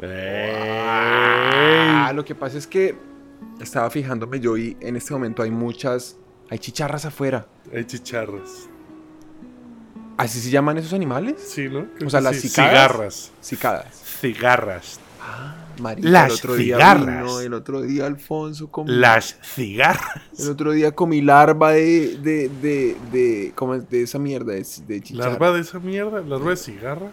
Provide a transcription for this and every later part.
Ah, lo que pasa es que estaba fijándome yo y en este momento hay muchas. Hay chicharras afuera. Hay chicharras. ¿Así se llaman esos animales? Sí, ¿no? Creo O sea, las sí. cicadas. Cigarras. Cicadas. Cigarras. Marica, Las el otro día cigarras. vino, el otro día Alfonso comí. Las cigarras. El otro día comí larva de. de. de. de. ¿cómo es? de esa mierda de, de chicharra. ¿Larva de esa mierda? ¿Larva de cigarra?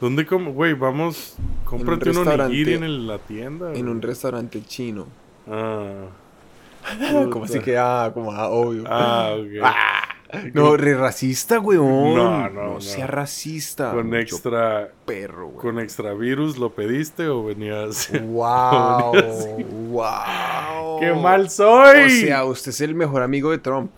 ¿Dónde como? Güey, vamos. Cómprate un, restaurante. onigiri en la tienda. En güey. un restaurante chino. Ah. como así que, ah, como, ah, obvio. Ah, ok. No, re racista, weón. No, no, no. sea racista. Con extra. perro, weón. ¿Con extra virus lo pediste o venías.? Wow, wow. ¡Qué mal soy! O sea, usted es el mejor amigo de Trump.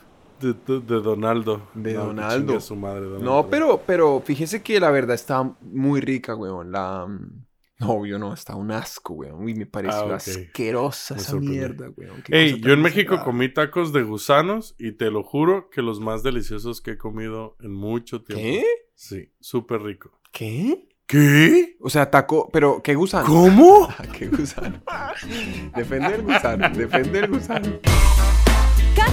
De, de- de Donaldo. De No, Donaldo. su madre, Donaldo. No, pero, pero fíjese que la verdad está muy rica, weón. La. mm, No, obvio no, está un asco, weón. Uy, me pareció Ah, asquerosa Me esa mierda, weón. Ey, yo en México cerrada. comí tacos de gusanos y te lo juro que los más deliciosos que he comido en mucho tiempo. ¿Qué? Sí, súper rico. ¿Qué? ¿Qué? O sea, taco, pero ¿qué gusano? ¿Cómo? ¿Qué gusano? Defende el gusano, defende el gusano.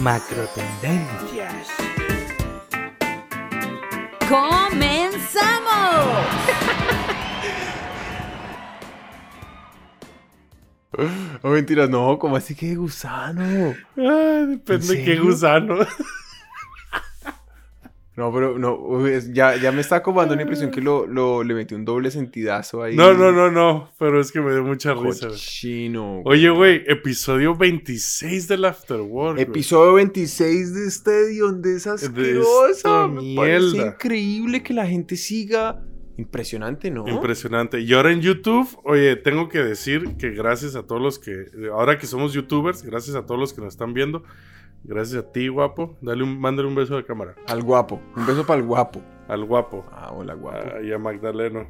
Macro tendencias. ¡Comenzamos! No, mentiras, no, como así que gusano? Ay, depende ¿En de qué gusano. No, pero no, es- ya, ya me está acomodando la impresión que lo, lo- le metí un doble sentidazo ahí. No, no, no, no. Pero es que me dio mucha risa. güey. Cochino. Oye, güey, episodio 26 del Afterwork. güey. Episodio 26 de este de esa De asquerosa. Me parece increíble que la gente siga. Impresionante, ¿no? Impresionante. Y ahora en YouTube, oye, tengo que decir que gracias a todos los que, ahora que somos youtubers, gracias a todos los que nos están viendo, gracias a ti, guapo, dale un, mándale un beso de cámara. Al guapo. Un beso para el guapo. Al guapo. Ah, hola, guapo. ah, y a Magdaleno.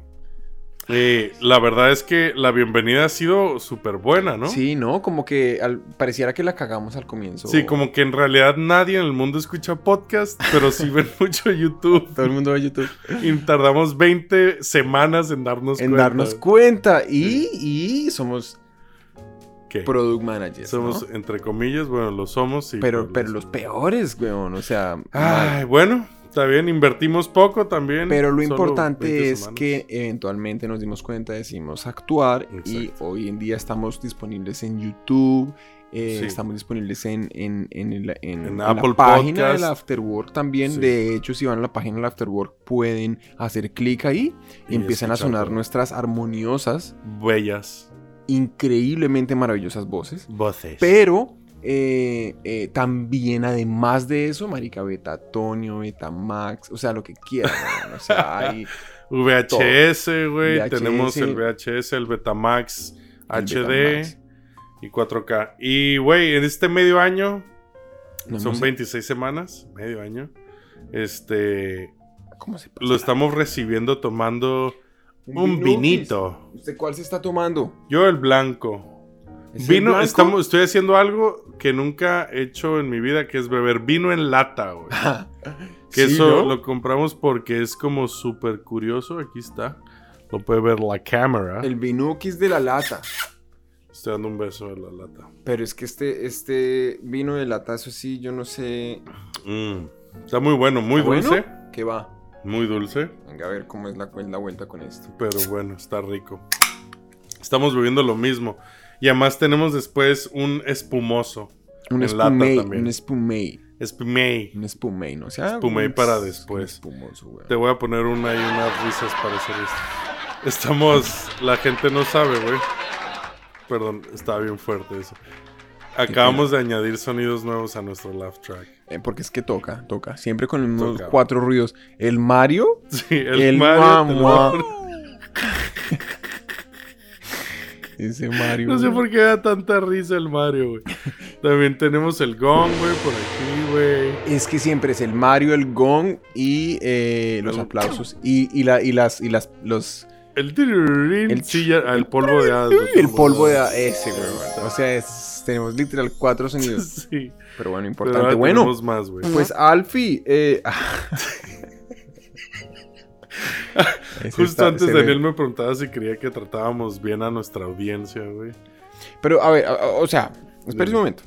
Eh, la verdad es que la bienvenida ha sido súper buena, ¿no? Sí, ¿no? Como que al- pareciera que la cagamos al comienzo. Sí, como que en realidad nadie en el mundo escucha podcast, pero sí ven mucho YouTube. Todo el mundo ve YouTube. Y tardamos 20 semanas en darnos en cuenta. darnos cuenta. Y, y somos Product managers. Somos, ¿no? entre comillas, bueno, lo somos, sí. Pero, pero los peores, weón. O sea. Ay, mal. bueno, está bien, invertimos poco también. Pero lo importante 20 es semanas. que eventualmente nos dimos cuenta, decidimos actuar y Exacto. hoy en día estamos disponibles en YouTube, eh, Sí. estamos disponibles en, en, en, el- en- En en Apple la página Podcast. del Afterwork también. Sí. De hecho, si van a la página del Afterwork pueden hacer clic ahí y, Y empiezan a sonar nuestras armoniosas, Bellas increíblemente maravillosas voces. voces. Pero eh, eh, también, además de eso, Marica Beta Antonio, Beta Max, o sea, lo que quieran. weón, O sea, hay VHS, güey. Tenemos el VHS, el Betamax el HD Betamax. y 4K. Y, güey, en este medio año, No son hemos- 26 semanas, medio año. Este, ¿Cómo se pasa? lo estamos recibiendo tomando un vinito. ¿Usted cuál se está tomando? Yo el blanco. ¿Es el Vino, blanco? estamos, estoy haciendo algo que nunca he hecho en mi vida, que es beber vino en lata, güey. Que Sí, eso ¿no? lo compramos porque es como súper curioso. Aquí está. Lo puede ver la cámara. El vinukis de la lata. Estoy dando un beso a la lata. Pero es que este, este vino de lata, eso sí, yo no sé. Mm, Está muy bueno, muy ¿Está bueno? dulce. ¿Qué va? Muy dulce. Venga a ver cómo es la, la vuelta con esto. Pero bueno, está rico. Estamos bebiendo lo mismo. Y además tenemos después un espumoso. Un también. un espumey. Espumey. Un espumey, ¿no? O sea, Espumey un- para después. espumoso, güey. Te voy a poner una y unas risas para hacer esto. Estamos. La gente no sabe, güey. Perdón, estaba bien fuerte eso. Acabamos de añadir sonidos nuevos a nuestro laugh track. Eh, porque es que toca, toca. Siempre con los mismos Toca. cuatro ruidos. El Mario. Sí, el, El Mario. Ese Mario. No sé por qué da tanta risa el Mario, güey. También tenemos el gong, güey, por aquí, güey. Es que siempre es el Mario, el gong y eh, los aplausos. Y, y, la, y las, y las, los, El El- el polvo de güey, el polvo de ese, güey. O sea, es- tenemos literal cuatro sonidos. Sí. Pero bueno, Pero importante. ahora bueno, tenemos más, güey. pues Alfie. Eh, Justo está- antes. Daniel me preguntaba si creía que tratábamos bien a nuestra audiencia, güey. Pero a ver, a- a- o sea, espera un momento.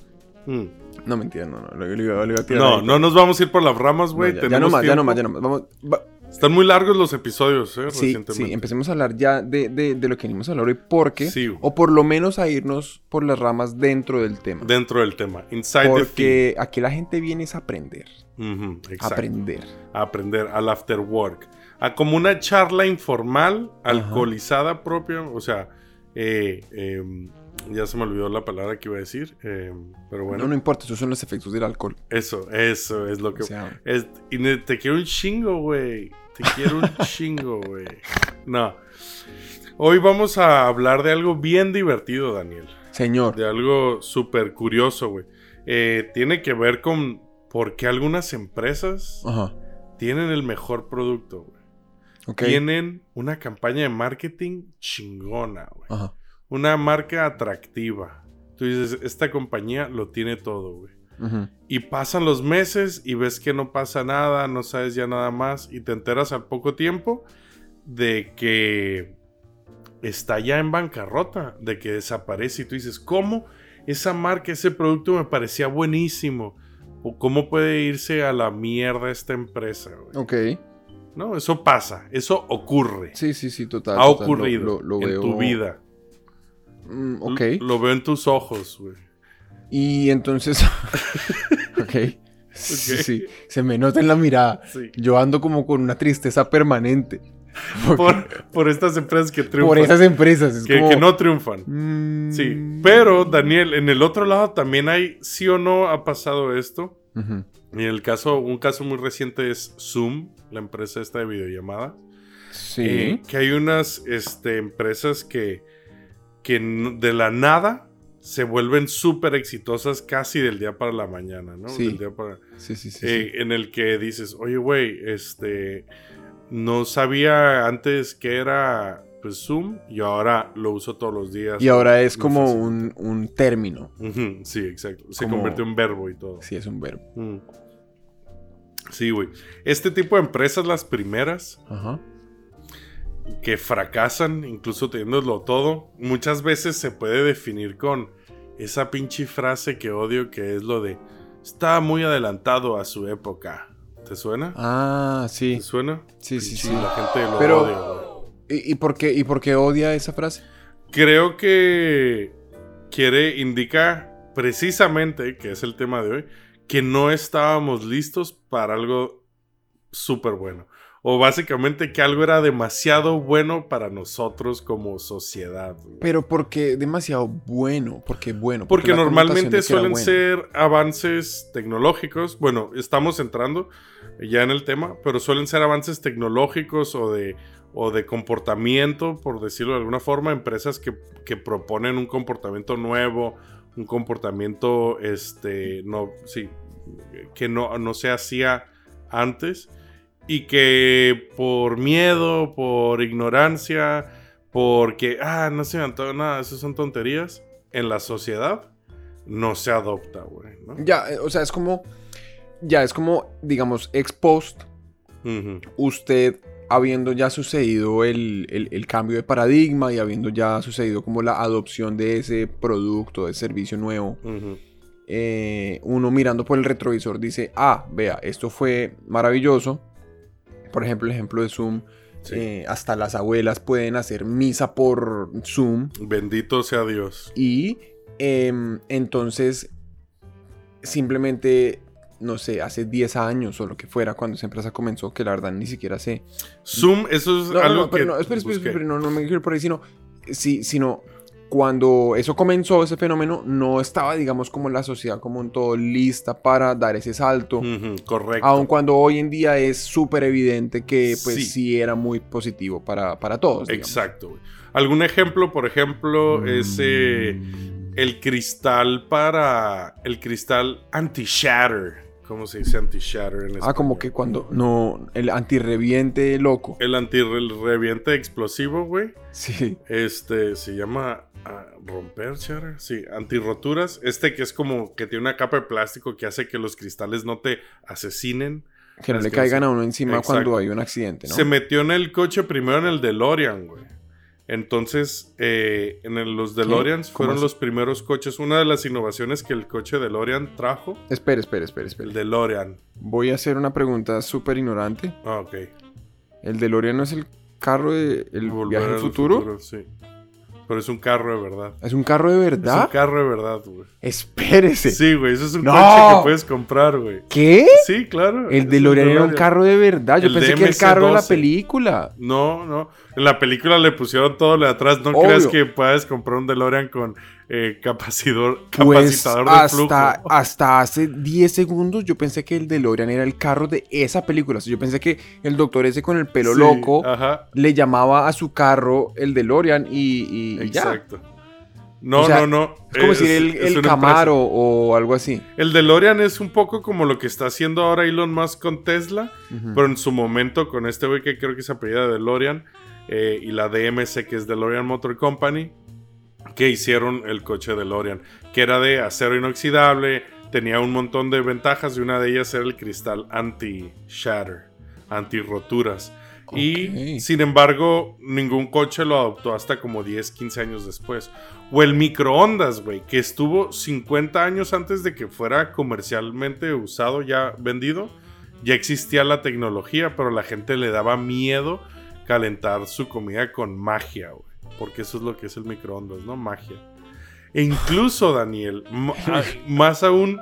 Mm. No, mentira, no, no. Lo, lo iba- lo iba a tirar No, ahí. no nos vamos a ir por las ramas, güey. No, ya, ya no más, ya no más, ya no más. Vamos, va- Están muy largos los episodios, eh, sí, sí, empecemos a hablar ya de, de, de lo que venimos a hablar hoy, porque, Sí. o por lo menos a irnos por las ramas dentro del tema. Dentro del tema. Inside the porque aquí la gente viene es a aprender. exacto. Aprender. a aprender al after work. A como una charla informal, alcoholizada propia. O sea, eh, em, ya se me olvidó la palabra que iba a decir. em, pero bueno, No, no importa, esos son los efectos del alcohol. eso, eso es lo que. O sea, es- y te quiero un chingo, güey. Te quiero un chingo, güey. No. Hoy vamos a hablar de algo bien divertido, Daniel. señor. De algo súper curioso, güey. Eh, tiene que ver con por qué algunas empresas Ajá. tienen el mejor producto, güey. Tienen una campaña de marketing chingona, güey. Una marca atractiva. Tú dices, esta compañía lo tiene todo, güey. Y pasan los meses y ves que no pasa nada, no sabes ya nada más y te enteras al poco tiempo de que está ya en bancarrota, de que desaparece y tú dices, ¿cómo esa marca, ese producto me parecía buenísimo? ¿O cómo puede irse a la mierda esta empresa? güey? Ok. No, eso pasa, eso ocurre. Sí, sí, sí, total. ha total, lo- ocurrido lo- lo en veo- tu vida. Mm, ok. L- Lo veo en tus ojos, güey. Y entonces. ok. Sí, sí, se me nota en la mirada. Sí. Yo ando como con una tristeza permanente. Por, por estas empresas que triunfan. por esas empresas. Es que, como, que no triunfan. mm, Sí, pero Daniel, en el otro lado también hay, sí o no ha pasado esto. ujú, Y en el caso, un caso muy reciente es Zoom, la empresa esta de videollamada. Sí. Eh, que hay unas este, empresas que, que de la nada se vuelven súper exitosas casi del día para la mañana, ¿no? Sí. Del día para- sí, sí, sí. eh, sí. En el que dices, oye, güey, este, no sabía antes que era pues, Zoom y ahora lo uso todos los días. Y ahora es como un, un término. Sí, exacto. Se Como- convirtió en verbo y todo. Sí, es un verbo. Mm. Sí, güey. Este tipo de empresas, las primeras, Ajá. que fracasan, incluso teniéndolo todo, muchas veces se puede definir con esa pinche frase que odio, que es lo de está muy adelantado a su época. ¿Te suena? Ah, sí. ¿Te suena? Sí, sí, sí. La gente lo Pero- odia. ¿Y, y por qué, ¿Y por qué odia esa frase? Creo que quiere, indica precisamente, que es el tema de hoy, que no estábamos listos para algo súper bueno. O básicamente que algo era demasiado bueno para nosotros como sociedad. güey. Pero porque demasiado bueno. Porque bueno. Porque normalmente suelen bueno. ser avances tecnológicos. Bueno, estamos entrando ya en el tema, pero suelen ser avances tecnológicos o de, o de comportamiento, por decirlo de alguna forma, empresas que, que proponen un comportamiento nuevo, un comportamiento, este, no, sí, que no, no se hacía antes y que por miedo, por ignorancia, porque, ah, no se me antoja nada, eso son tonterías, en la sociedad no se adopta, güey, ¿no? Ya, eh, o sea, es como. Ya, es como, digamos, ex post. Ujú, Usted habiendo ya sucedido el, el- el cambio de paradigma y habiendo ya sucedido como la adopción de ese producto, de servicio nuevo, ujú. eh, uno mirando por el retrovisor dice, ah, vea, esto fue maravilloso. Por ejemplo, el ejemplo de Zoom, Sí. eh, hasta las abuelas pueden hacer misa por Zoom Bendito sea Dios. y em, entonces simplemente, no sé, hace 10 años o lo que fuera cuando esa empresa comenzó, que la verdad ni siquiera sé. Zoom, eso es No, algo no, pero que no, espera, espera, espera, no, no me quiero ir por ahí, sino cuando eso comenzó, ese fenómeno, no estaba, digamos, como la sociedad como un todo lista para dar ese salto. Correcto. Aun cuando hoy en día es súper evidente que pues Sí. sí. era muy positivo para, para todos. digamos. Exacto. ¿Algún ejemplo, por ejemplo, es eh, el cristal para. El cristal anti-shatter. ¿Cómo se dice anti-shatter en Ah, como español? que cuando no, el antirreviente loco. El antirreviente explosivo, güey. Sí. Este se llama ah, romper shatter. Sí, antirroturas. Este que es como que tiene una capa de plástico que hace que los cristales no te asesinen. Que no le caigan a uno encima Exacto. cuando hay un accidente, ¿no? Se metió en el coche primero en el DeLorean, güey. Entonces, eh, en el- los DeLoreans ¿Cómo fueron los primeros coches. Una de las innovaciones que el coche DeLorean trajo, Espera, espera, espera, espera. el DeLorean. Voy a hacer una pregunta súper ignorante. Ah, ok. ¿El DeLorean no es el carro de el Volver viaje al al futuro? Sí. Pero es un carro de verdad. ¿Es un carro de Es verdad? un carro de verdad, güey. Espérese. Sí, güey. Eso es un ¡No! coche que puedes comprar, güey. ¿Qué? Sí, claro. El es DeLorean era un carro de verdad. Yo El pensé que el carro de la DMC-12. película. No, no. En la película le pusieron todo lo de atrás. No Obvio. creas que puedes comprar un DeLorean con eh, capacidor, Pues capacitador de flujo. hasta, hasta hace 10 segundos yo pensé que el DeLorean era el carro de esa película. O sea, yo pensé que el doctor ese con el pelo Sí, loco Ajá. le llamaba a su carro el DeLorean y, y- y ya. Exacto. No, O sea, no, no. Es como Es- decir el, el Camaro empresa. o algo así. El DeLorean es un poco como lo que está haciendo ahora Elon Musk con Tesla, pero en su momento con este güey que creo que se apellida DeLorean eh, y la DMC que es DeLorean Motor Company, que hicieron el coche DeLorean, que era de acero inoxidable, tenía un montón de ventajas y una de ellas era el cristal anti-shatter, anti-roturas. Y sin embargo, ningún coche lo adoptó hasta como 10, 15 años después. O el microondas, güey, que estuvo 50 años antes de que fuera comercialmente usado, ya vendido. Ya existía la tecnología, pero la gente le daba miedo calentar su comida con magia, güey. Porque eso es lo que es el microondas, ¿no? Magia. E incluso, Daniel, más aún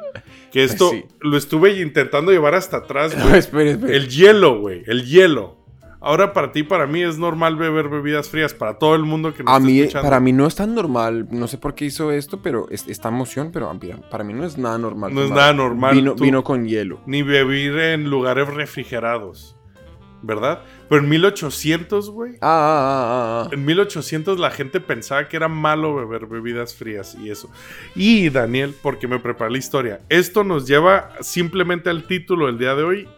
que esto Sí. lo estuve intentando llevar hasta atrás, No, güey. El hielo, güey. El hielo. Ahora para ti, para mí es normal beber bebidas frías. Para todo el mundo que nos A está mí, escuchando. para mí no es tan normal. No sé por qué hizo esto, pero es- esta emoción, pero mira, para mí no es nada normal. No es nada normal, Vino, vino con hielo. Ni beber en lugares refrigerados. ¿Verdad? Pero en 1800, güey. Ah, ah, ah, ah, ah. En 1800 la gente pensaba que era malo beber bebidas frías y eso. Y Daniel, porque me preparé la historia, esto nos lleva simplemente al título del día de hoy,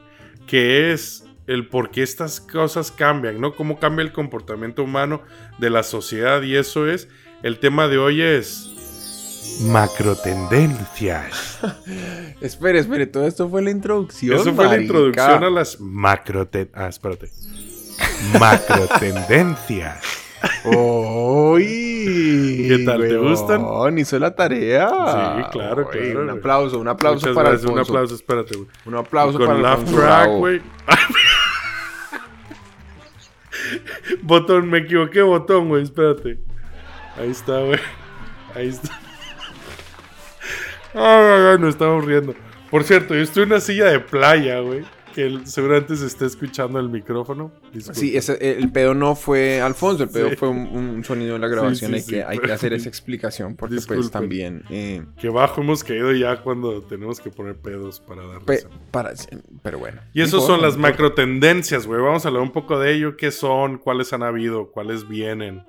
que es el por qué estas cosas cambian, ¿no? Cómo cambia el comportamiento humano de la sociedad y eso es, el tema de hoy es... Macrotendencias. Espere, espere, todo esto fue la introducción. Eso fue la introducción a las macroten... Ah, espérate. Macrotendencias. ¡Uy! ¿Qué tal? ¿Te gustan? hizo la tarea. Sí, claro, Uy, claro, Un aplauso, un aplauso Muchas para gracias, un aplauso, espérate, güey. Un aplauso con para laugh track, güey. botón, me equivoqué, botón, güey, espérate. Ahí está, güey. Ahí está. Ay, ay, ay, nos estamos riendo. Por cierto, yo estoy en una silla de playa, güey. Que seguramente se está escuchando el micrófono. Disculpa. Sí, ese- el pedo no fue Alfonso, el pedo Sí. fue un, un sonido de la grabación. sí, hay, que, hay que hacer esa explicación porque pues también... eh, Que bajo hemos caído ya cuando tenemos que poner pedos para dar pe- para, pero bueno. Y esas son las macro tendencias, güey. Vamos a hablar un poco de ello. ¿Qué son? ¿Cuáles han habido? ¿Cuáles vienen?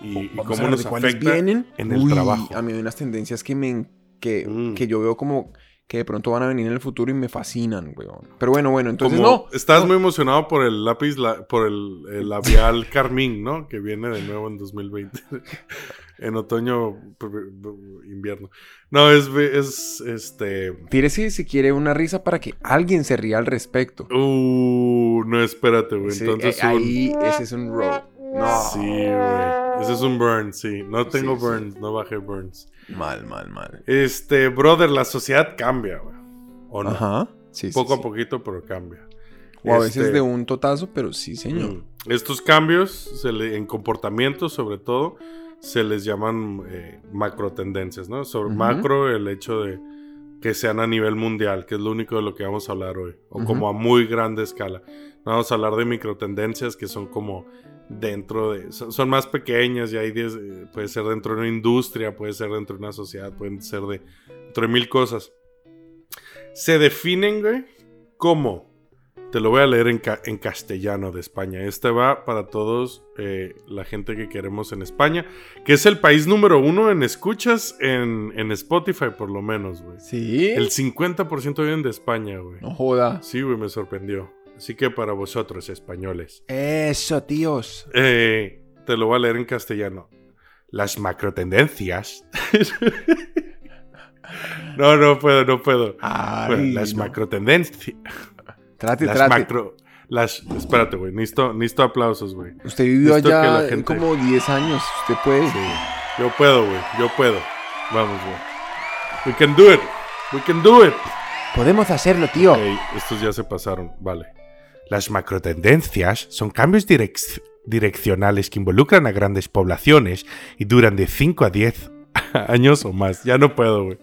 Y, cómo nos afecta vienen. en el Uy, trabajo. A mí hay unas tendencias que me que, Mm. que yo veo como que de pronto van a venir en el futuro y me fascinan, weón. Pero bueno, bueno, entonces Como no. estás no. muy emocionado por el lápiz, la- por el, el labial carmín, ¿no? Que viene de nuevo en 2020. en otoño, invierno. No, es, es este... Tírese si quiere una risa para que alguien se ría al respecto. Uh, no, espérate, güey. Sí, Entonces eh, un- ahí ese es un row. No. Sí, güey. Ese es un burn, sí. No tengo Sí, sí. burns, no bajé burns. Mal, mal, mal. Este, brother, la sociedad cambia, güey. ¿O no? Ajá. Sí, sí, Poco a poquito, pero cambia. O a veces Este, de un totazo, pero sí, señor. Estos cambios, se le- en comportamiento sobre todo, se les llaman eh, macro tendencias, ¿no? Sobre macro, el hecho de que sean a nivel mundial, que es lo único de lo que vamos a hablar hoy, o como a muy grande escala. No vamos a hablar de microtendencias que son como dentro de... Son, son más pequeñas y hay 10, eh, puede ser dentro de una industria, puede ser dentro de una sociedad, pueden ser de, dentro de mil cosas. Se definen, güey, como... Te lo voy a leer en, ca- en castellano de España. Este va para todos eh, la gente que queremos en España, que es el país número uno en escuchas en, en Spotify, por lo menos, güey. ¿Sí? El 50% vienen de España, güey. No joda. Sí, güey, me sorprendió. Así que para vosotros, españoles. Eso, tíos. Eh, te lo voy a leer en castellano. Las macrotendencias. no, no puedo, no puedo. Ay, Bueno, las no. macrotendencias. Trate, Las trate. macro. Las. Espérate, güey. Necesito, necesito aplausos, güey. Usted vivió allá gente- como 10 años. Usted puede. Sí. Yo puedo, güey. Yo puedo. Vamos, güey. We can do it. We can do it. Podemos hacerlo, tío. Estos ya se pasaron, vale. Las macrotendencias son cambios direc- direccionales que involucran a grandes poblaciones y duran de 5 a 10 años o más. Ya no puedo, güey.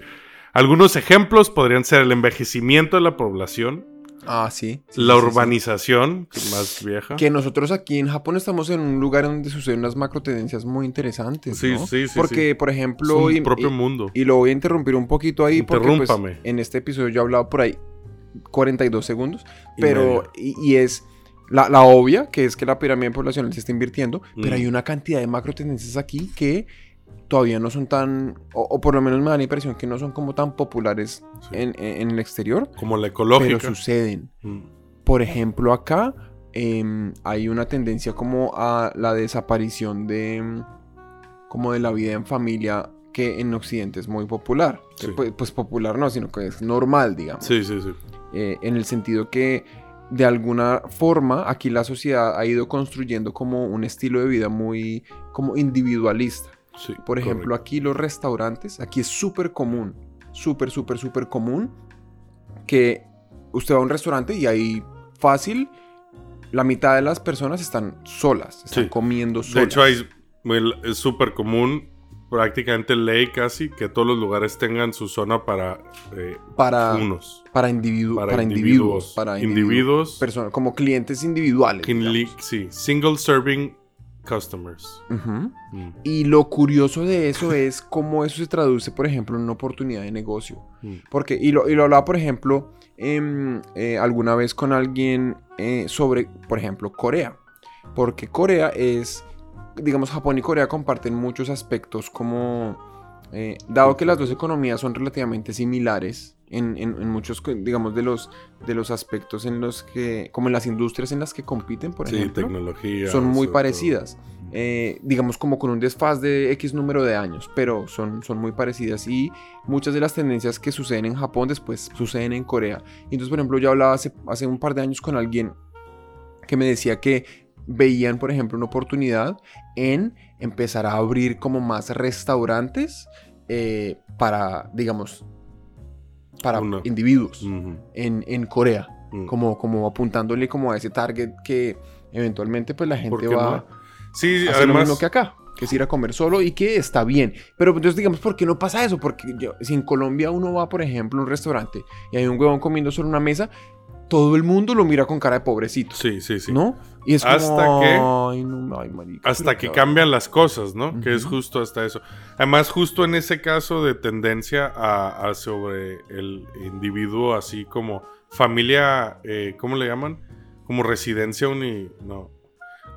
Algunos ejemplos podrían ser el envejecimiento de la población, Ah, sí. sí, la sí, sí, sí. urbanización, que es más vieja. Que nosotros aquí en Japón estamos en un lugar donde suceden unas macrotendencias muy interesantes. Sí, ¿no? sí, sí, Porque, sí. por Es ejemplo. un y- propio y- mundo. Y lo voy a interrumpir un poquito ahí porque pues, en este episodio yo he hablado por ahí 42 segundos, pero y, y es la, la obvia, que es que la pirámide poblacional se está invirtiendo, pero Mm. hay una cantidad de macro tendencias aquí que todavía no son tan, o, o por lo menos me da la impresión que no son como tan populares Sí. en, en- en el exterior, Como la pero ecológica. suceden. Mm. Por ejemplo, acá em, hay una tendencia como a la desaparición de em, como de la vida en familia que en Occidente es muy popular. Sí. Pues, pues popular no, sino que es normal, digamos. Sí, sí, sí. Eh, en el sentido que de alguna forma aquí la sociedad ha ido construyendo como un estilo de vida muy como individualista. sí, Por ejemplo, correcto. aquí los restaurantes, aquí es súper común, súper, súper, súper común que usted va a un restaurante y ahí fácil la mitad de las personas están solas, están Sí. comiendo solas. De hecho, hay, es súper común, prácticamente ley casi, que todos los lugares tengan su zona para eh, para, unos. para, individu- Para, para individuos. individuos, para individuos. personas, como clientes individuales. sí, single serving customers. Mm, Y lo curioso de eso es cómo eso se traduce, por ejemplo, en una oportunidad de negocio. mm. Porque, y lo, y lo hablaba, por ejemplo, em, eh, alguna vez con alguien eh, sobre, por ejemplo, Corea. Porque Corea es, digamos, Japón y Corea comparten muchos aspectos como, eh, dado que las dos economías son relativamente similares en, en- en muchos, digamos, de los, de los aspectos en los que, como en las industrias en las que compiten, por Sí, ejemplo, tecnología. son muy parecidas. eh, digamos como con un desfaz de X número de años, pero son, son muy parecidas y muchas de las tendencias que suceden en Japón después suceden en Corea. Y entonces, por ejemplo, yo hablaba hace, hace un par de años con alguien que me decía que veían, por ejemplo, una oportunidad en empezar a abrir como más restaurantes eh, para, digamos, para individuos en, en Corea, mm. como, como apuntándole como a ese target que eventualmente pues la ¿Por gente va... no? Sí, hace lo además. mismo que acá, que es ir a comer solo y que está bien. Pero entonces digamos, ¿por qué no pasa eso? Porque yo- si en Colombia uno va, por ejemplo, a un restaurante y hay un huevón comiendo solo en una mesa, todo el mundo lo mira con cara de pobrecito, Sí, sí, sí. ¿no? Y es como, Hasta que- ay, no, ay, marica, Hasta que cambian las cosas, ¿no? Que es justo hasta eso. Además, justo en ese caso de tendencia a, a sobre el individuo, así como familia, eh, ¿cómo le llaman? Como residencia uni... No.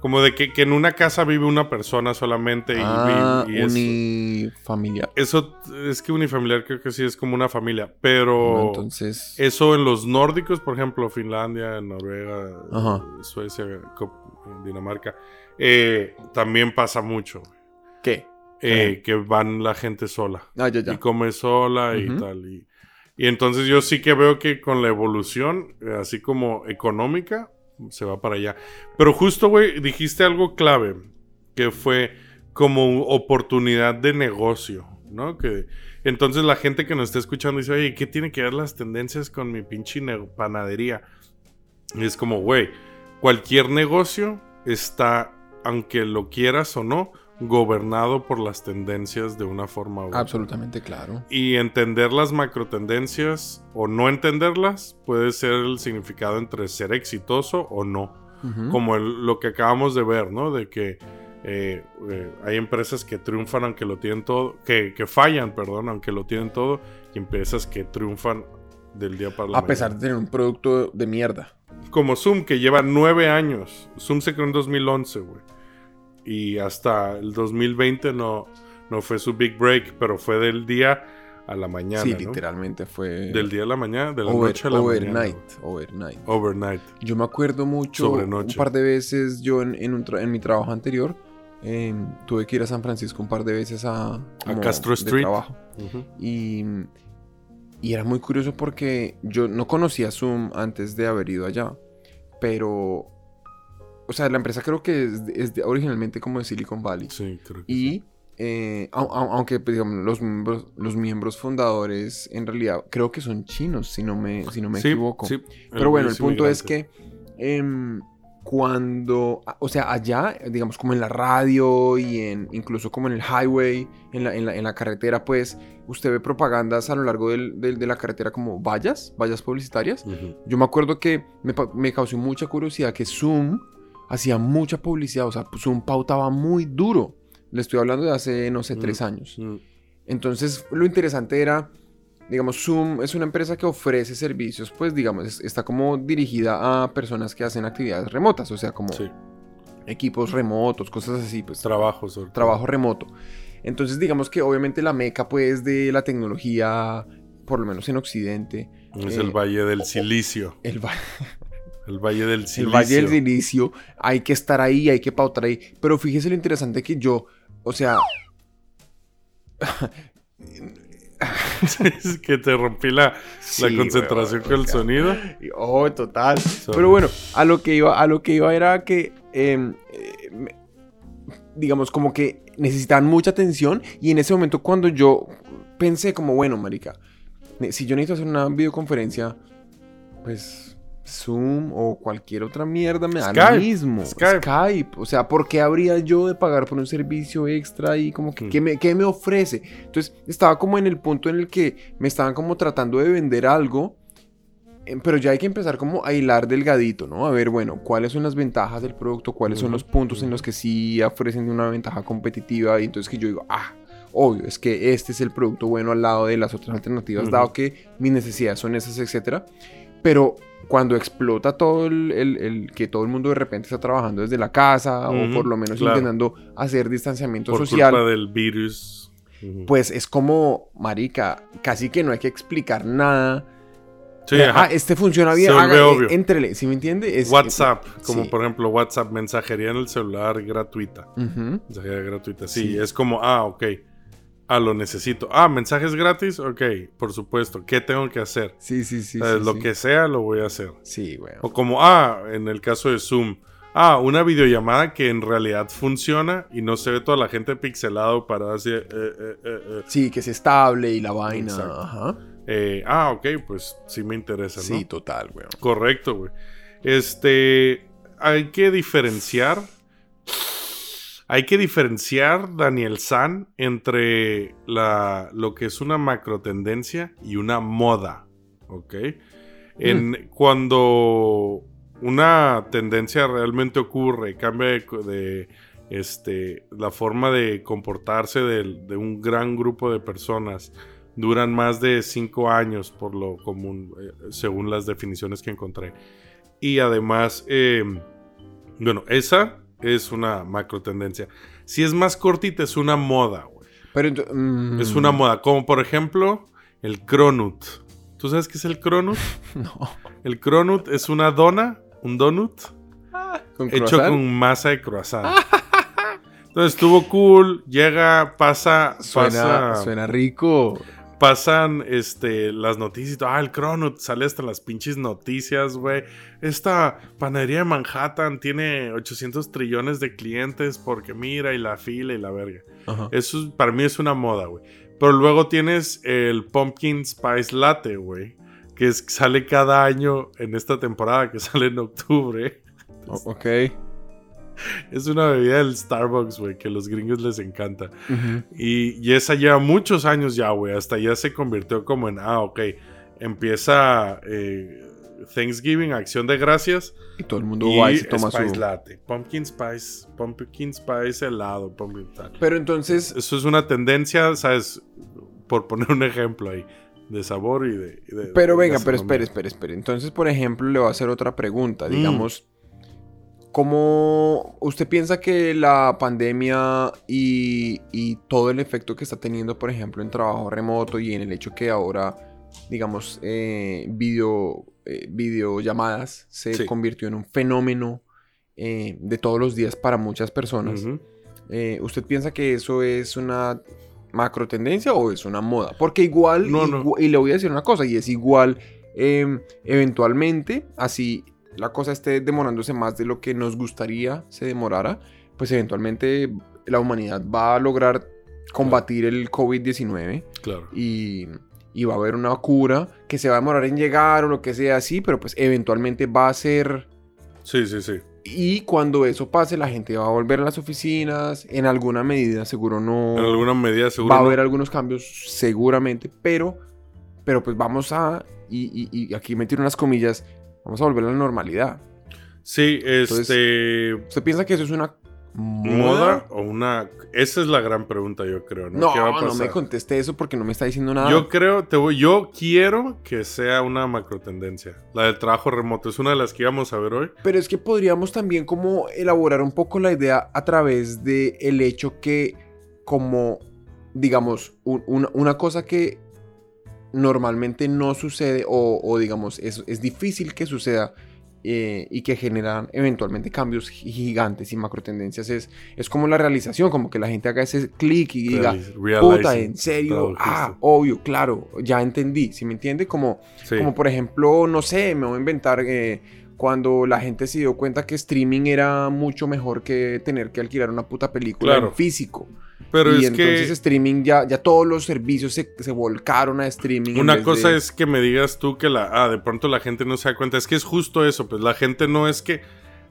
Como de que, que en una casa vive una persona solamente y, Ah, y- y es- unifamiliar. Eso es que unifamiliar creo que sí es como una familia, pero Entonces, eso en los nórdicos, por ejemplo, Finlandia, Noruega, Ajá. Suecia, Dinamarca, eh, también pasa mucho. ¿qué? eh, que van la gente sola Ah, ya, ya. y come sola y tal. Y, y entonces yo sí que veo que con la evolución, eh, así como económica, se va para allá. Pero justo, güey, dijiste algo clave, que fue como oportunidad de negocio, ¿no? Que entonces la gente que nos está escuchando dice, oye, ¿qué tiene que ver las tendencias con mi pinche panadería? Y es como, güey, cualquier negocio está, aunque lo quieras o no, gobernado por las tendencias de una forma u otra. Absolutamente claro. Y entender las macrotendencias o no entenderlas puede ser el significado entre ser exitoso o no. Como el- lo que acabamos de ver, ¿no? De que eh, eh, hay empresas que triunfan aunque lo tienen todo, que, que fallan, perdón, aunque lo tienen todo, y empresas que triunfan del día para la A pesar de tener un producto de mierda. Como Zoom, que lleva nueve años. Zoom se creó en 2011, güey. Y hasta el 2020 no, no fue su big break, pero fue del día a la mañana. sí, ¿no? literalmente fue Del día a la mañana, de la over- noche a la overnight. mañana. Overnight. Overnight. Yo me acuerdo mucho, Sobre un par de veces, yo en, en un tra- en mi trabajo anterior, em, tuve que ir a San Francisco un par de veces a, como Castro Street. trabajo. Ujú. Y, y era muy curioso porque yo no conocía Zoom antes de haber ido allá. Pero, o sea, la empresa creo que es, de- es de- originalmente como de Silicon Valley. Sí, creo que sí. Y, eh, au- au- aunque pues, digamos, los, miembros, los miembros fundadores en realidad creo que son chinos, si no me, si no me Sí, equivoco. sí, Pero bueno, el punto es que em, cuando, o sea, allá, digamos, como en la radio y en, incluso como en el highway, en la, en la, en la carretera, pues, usted ve propagandas a lo largo del- del- de la carretera como vallas, vallas publicitarias. Yo me acuerdo que me, me causó mucha curiosidad que Zoom hacía mucha publicidad, o sea, Zoom pautaba muy duro. Le estoy hablando de hace, no sé, Mm. tres años. Mm. Entonces, lo interesante era, digamos, Zoom es una empresa que ofrece servicios, pues, digamos, es- está como dirigida a personas que hacen actividades remotas, o sea, como Sí, equipos remotos, cosas así, pues, trabajo sobre todo. trabajo remoto. Entonces, digamos que obviamente la meca, pues, de la tecnología, por lo menos en Occidente, Es eh, el Valle del Silicio. el, va- El Valle del el Silicio. Valle del Silicio, hay que estar ahí, hay que pautar ahí. Pero fíjese lo interesante que yo, o sea, es que te rompí la, la Sí, concentración weón, con el sonido. Oh, total. Sorry. Pero bueno, a lo que iba, a lo que iba era que, em, eh, me- digamos, como que necesitaban mucha atención y en ese momento cuando yo pensé como, bueno, marica, si yo necesito hacer una videoconferencia, pues Zoom o cualquier otra mierda me da Skype, lo mismo. Skype. Skype. O sea, ¿por qué habría yo de pagar por un servicio extra y como que, Mm. ¿qué, me, qué me ofrece? Entonces, estaba como en el punto en el que me estaban como tratando de vender algo eh, pero ya hay que empezar como a hilar delgadito, ¿no? A ver, bueno, cuáles son las ventajas del producto, cuáles son los puntos en los que sí ofrecen una ventaja competitiva y entonces que yo digo, ah, obvio, es que este es el producto bueno al lado de las otras alternativas, dado que mis necesidades son esas, etcétera. Pero cuando explota todo el, el- el- que todo el mundo de repente está trabajando desde la casa o Ujú, por lo menos claro. intentando hacer distanciamiento Por social, culpa del virus. Pues es como, marica, casi que no hay que explicar nada. Sí, Eh, ah, este funciona bien. Obvio. Éntrele, ¿sí me entiende? Es- WhatsApp, como sí. por ejemplo WhatsApp, mensajería en el celular gratuita. Mensajería gratuita, sí, Sí. es como, ah, ok. Ah, lo necesito. Ah, mensajes gratis, ok, por supuesto. ¿Qué tengo que hacer? Sí, sí, sí. Sí, lo sí. que sea, lo voy a hacer. Sí, güey. O como, ah, en el caso de Zoom. Ah, una videollamada que en realidad funciona y no se ve toda la gente pixelado para así. eh, eh, eh. Sí, que es estable y la vaina. Exacto. Ajá. Ah, ok, pues sí me interesa, ¿no? Sí, total, güey. Correcto, güey. Este, hay que diferenciar. Hay que diferenciar, Daniel San, entre la, lo que es una macro tendencia y una moda. ¿Ok? En, Cuando una tendencia realmente ocurre, cambia de, de, este, la forma de comportarse de, un gran grupo de personas, duran más de cinco años, por lo común, eh, según las definiciones que encontré. Y además, eh, bueno, esa es una macro tendencia. Si es más cortita, es una moda, güey. Pero mm, Es una moda, como por ejemplo el Cronut. ¿Tú sabes qué es el Cronut? No. El Cronut es una dona, un donut, ¿Con hecho croissant? con masa de croissant. Entonces estuvo cool, llega, pasa, Suena, pasa, suena rico. Pasan este, las noticias y todo. Ah, el Cronut sale hasta las pinches noticias, güey. Esta panadería de Manhattan tiene 800 trillones de clientes porque mira y la fila y la verga. Ajá. Eso para mí es una moda, güey. Pero luego tienes el Pumpkin Spice Latte, güey. Que es- sale cada año en esta temporada, que sale en octubre. O- ok. Es una bebida del Starbucks, güey, que a los gringos les encanta. y, y, esa lleva muchos años ya, güey. Hasta ya se convirtió como en, ah, ok, empieza eh, Thanksgiving, acción de gracias. Y todo el mundo va y se toma spice su... latte. Pumpkin spice, pumpkin spice helado, pumpkin tal. Pero entonces... Eso es una tendencia, ¿sabes? Por poner un ejemplo ahí de sabor y de... Pero de venga, pero espere, espere, espere. Entonces, por ejemplo, le voy a hacer otra pregunta. Mm. Digamos, ¿cómo usted piensa que la pandemia y, y todo el efecto que está teniendo, por ejemplo, en trabajo remoto y en el hecho que ahora, digamos, eh, video, eh, videollamadas se Sí. convirtió en un fenómeno eh, de todos los días para muchas personas? Eh, ¿Usted piensa que eso es una macro tendencia o es una moda? Porque igual, No, no. igu- y le voy a decir una cosa, y es igual, eh, eventualmente, así la cosa esté demorándose más de lo que nos gustaría se demorara, pues eventualmente la humanidad va a lograr combatir el COVID-19 Claro. y, y va a haber una cura que se va a demorar en llegar o lo que sea así, pero pues eventualmente va a ser... Sí, sí, sí. Y cuando eso pase, la gente va a volver a las oficinas. En alguna medida, seguro no. En alguna medida seguro. va a no. haber algunos cambios, seguramente. Pero, pero pues vamos a. Y, y- y aquí meter unas comillas. Vamos a volver a la normalidad. Sí, este... ¿Usted piensa que eso es una moda? ¿Moda o una...? Esa es la gran pregunta, yo creo, ¿no? No, ¿Qué va a no me conteste eso porque no me está diciendo nada. Yo creo, te voy, yo quiero que sea una macro tendencia. La del trabajo remoto es una de las que íbamos a ver hoy. Pero es que podríamos también como elaborar un poco la idea a través de el hecho que como, digamos, un- una, una cosa que normalmente no sucede o, o, digamos es, es difícil que suceda eh, y que generan eventualmente cambios gi- gigantes y macro tendencias es, es como la realización, como que la gente haga ese clic y diga, puta, en serio, ah, obvio, claro, ya entendí, ¿sí me entiende? Como, Sí. como por ejemplo, no sé, me voy a inventar eh, cuando la gente se dio cuenta que streaming era mucho mejor que tener que alquilar una puta película Claro. en físico. Pero y es entonces que streaming ya, ya todos los servicios se, se volcaron a streaming. una cosa de- es que me digas tú que la, ah, de pronto la gente no se da cuenta. Es que es justo eso, pues la gente no es que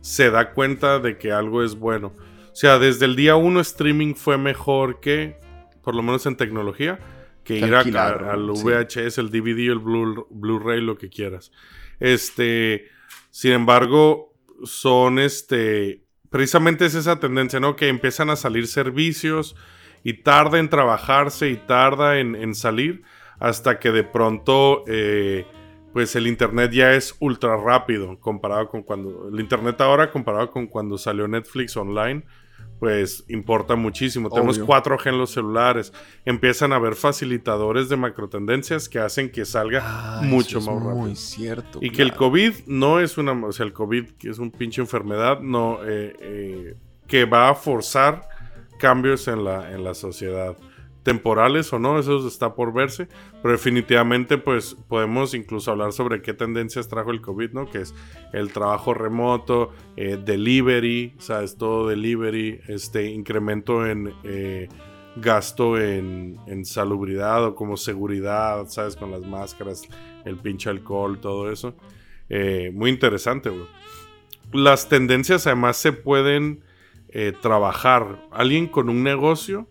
se da cuenta de que algo es bueno. O sea, desde el día uno streaming fue mejor que, por lo menos en tecnología, que ir a- al. VHS, el DVD, el Blu- Blu-ray, lo que quieras. Este, sin embargo, son este, precisamente es esa tendencia, ¿no? Que empiezan a salir servicios y tarda en trabajarse y tarda en, salir hasta que de pronto, eh, pues el internet ya es ultra rápido comparado con cuando, el internet ahora comparado con cuando salió Netflix online. Pues importa muchísimo. Tenemos Obvio. 4G en los celulares. Empiezan a haber facilitadores de macrotendencias que hacen que salga Ah, mucho eso más rápido. Muy cierto. Y que el. COVID no es una, o sea, el COVID que es un pinche enfermedad, no, eh, eh, que va a forzar cambios en la, en la sociedad. Temporales o no, eso está por verse, pero definitivamente pues podemos incluso hablar sobre qué tendencias trajo el COVID, ¿no? Que es el trabajo remoto, eh, delivery, ¿sabes? Todo delivery, este incremento en eh, gasto en, en salubridad o como seguridad, ¿sabes? Con las máscaras, el pinche alcohol, todo eso. Eh, muy interesante, güey. Las tendencias además se pueden trabajar. Alguien con un negocio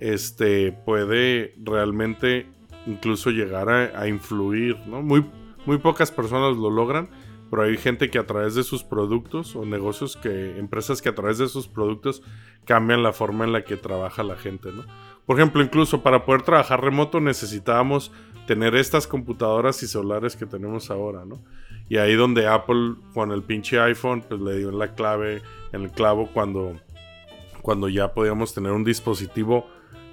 este, puede realmente incluso llegar a, influir, ¿no? Muy, muy pocas personas lo logran, pero hay gente que a través de sus productos o negocios que, empresas que a través de sus productos cambian la forma en la que trabaja la gente, ¿no? Por ejemplo, incluso para poder trabajar remoto necesitábamos tener estas computadoras y celulares que tenemos ahora, ¿no? Y ahí donde Apple con el pinche iPhone pues le dio la clave, en el clavo cuando, cuando ya podíamos tener un dispositivo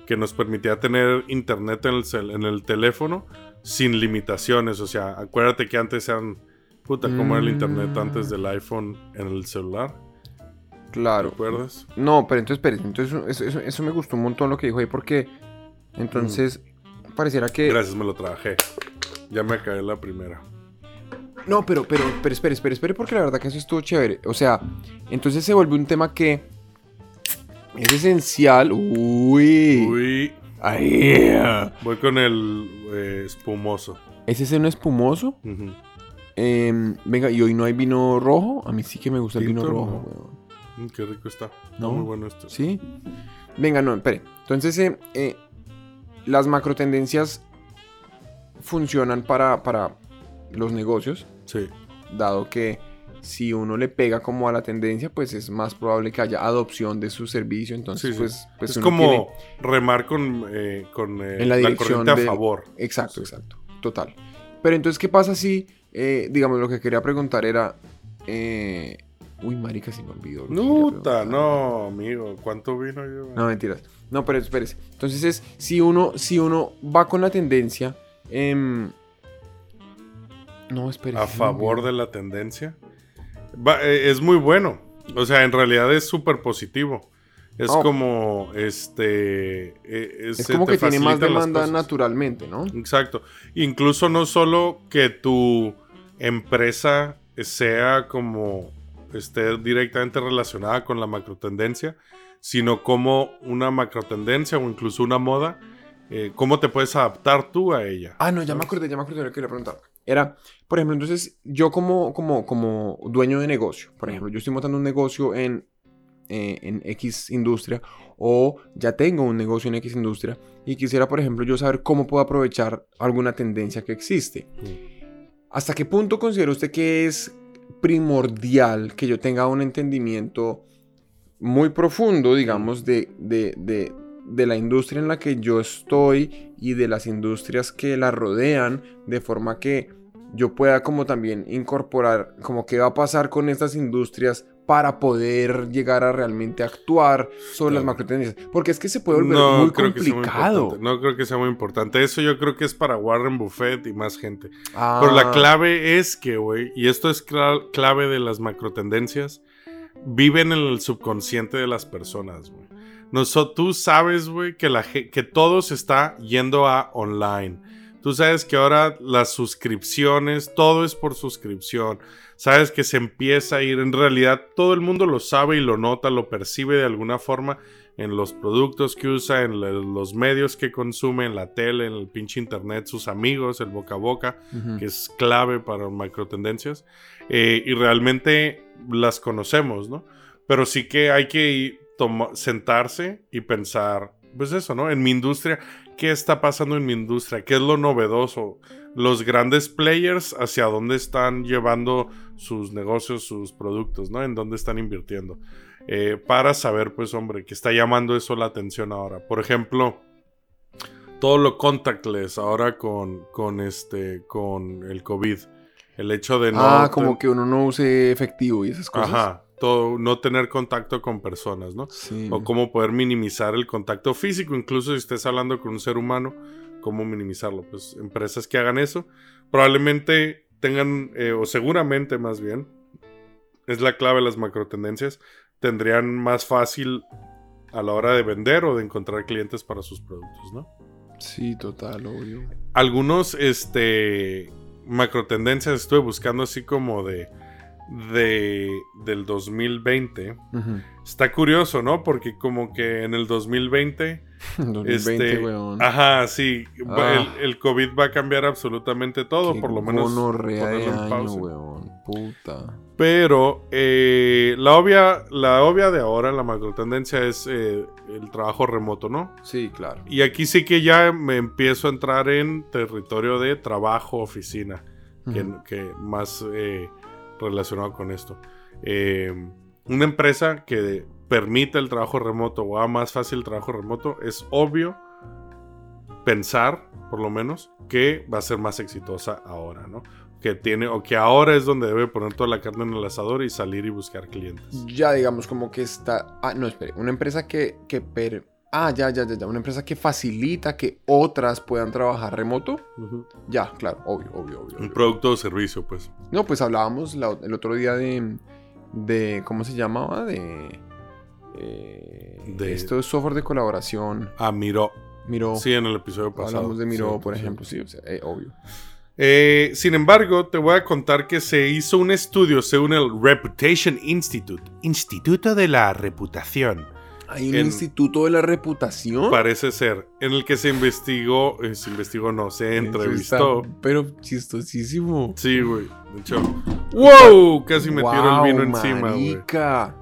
que nos permitía tener internet en el, en el teléfono sin limitaciones. O sea, acuérdate que antes eran... Puta, ¿cómo era el internet Mm. antes del iPhone en el celular? ¿Te Claro. acuerdas? No, pero entonces, espere, entonces eso, eso- eso me gustó un montón lo que dijo ahí porque entonces pareciera que... Gracias, me lo trabajé. Ya me acabé la primera. No, pero, pero, pero espere, espere, espere, porque la verdad que eso estuvo chévere. O sea, entonces se vuelve un tema que es esencial. Uy. Uy, Ahí. voy con el eh, espumoso. ¿Ese es un espumoso? Ujú. Em, venga, y hoy no hay vino rojo. A mí sí que me gusta el vino rojo, no. weón. Mm, qué rico está. Está ¿No? muy bueno esto. ¿Sí? Venga, no, espere. Entonces, eh, eh, las macrotendencias funcionan para, para los negocios, Sí. dado que si uno le pega como a la tendencia, pues es más probable que haya adopción de su servicio. Entonces, Sí, pues, pues es uno como tiene- remar con, eh, con eh, En la dirección corriente de- a favor. Exacto, Sí. exacto. Total. Pero entonces, ¿qué pasa si, eh, digamos, lo que quería preguntar era... eh, Uy, marica, se me olvidó. Nuta, no, amigo. ¿Cuánto vino yo? No, mentiras. No, pero espérese. Entonces es, si uno, si uno va con la tendencia... em, no, espérese. a favor de la tendencia. Va- eh, es muy bueno. O sea, en realidad es súper positivo. Es Oh. como, este... eh, Es se como que tiene más demanda naturalmente, ¿no? Exacto. Incluso no solo que tu empresa sea como esté directamente relacionada con la macrotendencia, sino como una macrotendencia o incluso una moda, eh, cómo te puedes adaptar tú a ella. Ah, no, ya me acordé, ya me acordé de lo que le preguntaba. Era, por ejemplo, entonces, yo como, como, como dueño de negocio, por ejemplo, yo estoy montando un negocio en, eh, en X industria o ya tengo un negocio en X industria y quisiera, por ejemplo, yo saber cómo puedo aprovechar alguna tendencia que existe. ¿Hasta qué punto considera usted que es primordial que yo tenga un entendimiento muy profundo, digamos, de, de, de- de la industria en la que yo estoy y de las industrias que la rodean, de forma que yo pueda como también incorporar como qué va a pasar con estas industrias para poder llegar a realmente actuar sobre las Claro. macrotendencias. Porque es que se puede volver muy creo que sea muy complicado. no creo que sea muy importante. Eso yo creo que es para Warren Buffett y más gente. Ah, Pero la clave es que, güey, y esto es cla- clave de las macrotendencias, viven en el subconsciente de las personas, güey. Noso- tú sabes, güey, que, la que todo se está yendo a online. Tú sabes que ahora las suscripciones, todo es por suscripción. Sabes que se empieza a ir, en realidad todo el mundo lo sabe y lo nota, lo percibe de alguna forma en los productos que usa, en los medios que consume, en la tele, en el pinche internet, sus amigos, el boca a boca que es clave para macrotendencias. eh, y realmente las conocemos, ¿no? Pero sí que hay que toma- sentarse y pensar, pues eso, ¿no? En mi industria, ¿qué está pasando en mi industria? ¿Qué es lo novedoso? Los grandes players, ¿hacia dónde están llevando sus negocios, sus productos, ¿no? En dónde están invirtiendo. Eh, para saber, pues, hombre, que está llamando eso la atención ahora. Por ejemplo, todo lo contactless ahora con, con este con el COVID. El hecho de no ah, como que uno no use efectivo y esas cosas. Ajá, todo no tener contacto con personas, ¿no? Sí. O cómo poder minimizar el contacto físico, incluso si estés hablando con un ser humano, cómo minimizarlo. Pues empresas que hagan eso probablemente tengan, eh, o seguramente más bien, es la clave de las macrotendencias, tendrían más fácil a la hora de vender o de encontrar clientes para sus productos, ¿no? Sí, total, obvio. algunos este macrotendencias estuve buscando así como de de del 2020 Ujú. está curioso no porque como que en el 2020 2020, este weón. ajá sí Ah. el, el covid va a cambiar absolutamente todo Qué por lo menos en año, pausa. weón. Puta. pero eh, la obvia la obvia de ahora la macrotendencia es eh, el trabajo remoto no Sí, claro. Y aquí sí que ya me empiezo a entrar en territorio de trabajo, oficina, que, que más eh, relacionado con esto. Eh, una empresa que permite el trabajo remoto o haga más fácil el trabajo remoto, es obvio pensar, por lo menos, que va a ser más exitosa ahora, ¿no? Que tiene, o que ahora es donde debe poner toda la carne en el asador y salir y buscar clientes. Ya digamos como que está... Ah, no, espere. Una empresa que... que Ah, ya, ya, ya, ya. Una empresa que facilita que otras puedan trabajar remoto. Ya, claro. Obvio, obvio, obvio. Un obvio. producto o servicio, pues. No, pues hablábamos la- el otro día de... de ¿Cómo se llamaba? De... eh, De- Esto es software de colaboración. Ah, Miro. Miro. Sí, en el episodio pasado. Hablamos de Miro, Sí, por sí. ejemplo. Sí, o sea, eh, obvio. Eh, sin embargo, te voy a contar que se hizo un estudio según el Reputation Institute, Instituto de la Reputación, Hay un En- instituto de la reputación. parece ser, en el que se investigó, eh, se investigó, no, se entrevistó. está, pero chistosísimo. Sí, güey. De hecho, ¡Wow! Casi me tiro el Wow, vino encima, güey.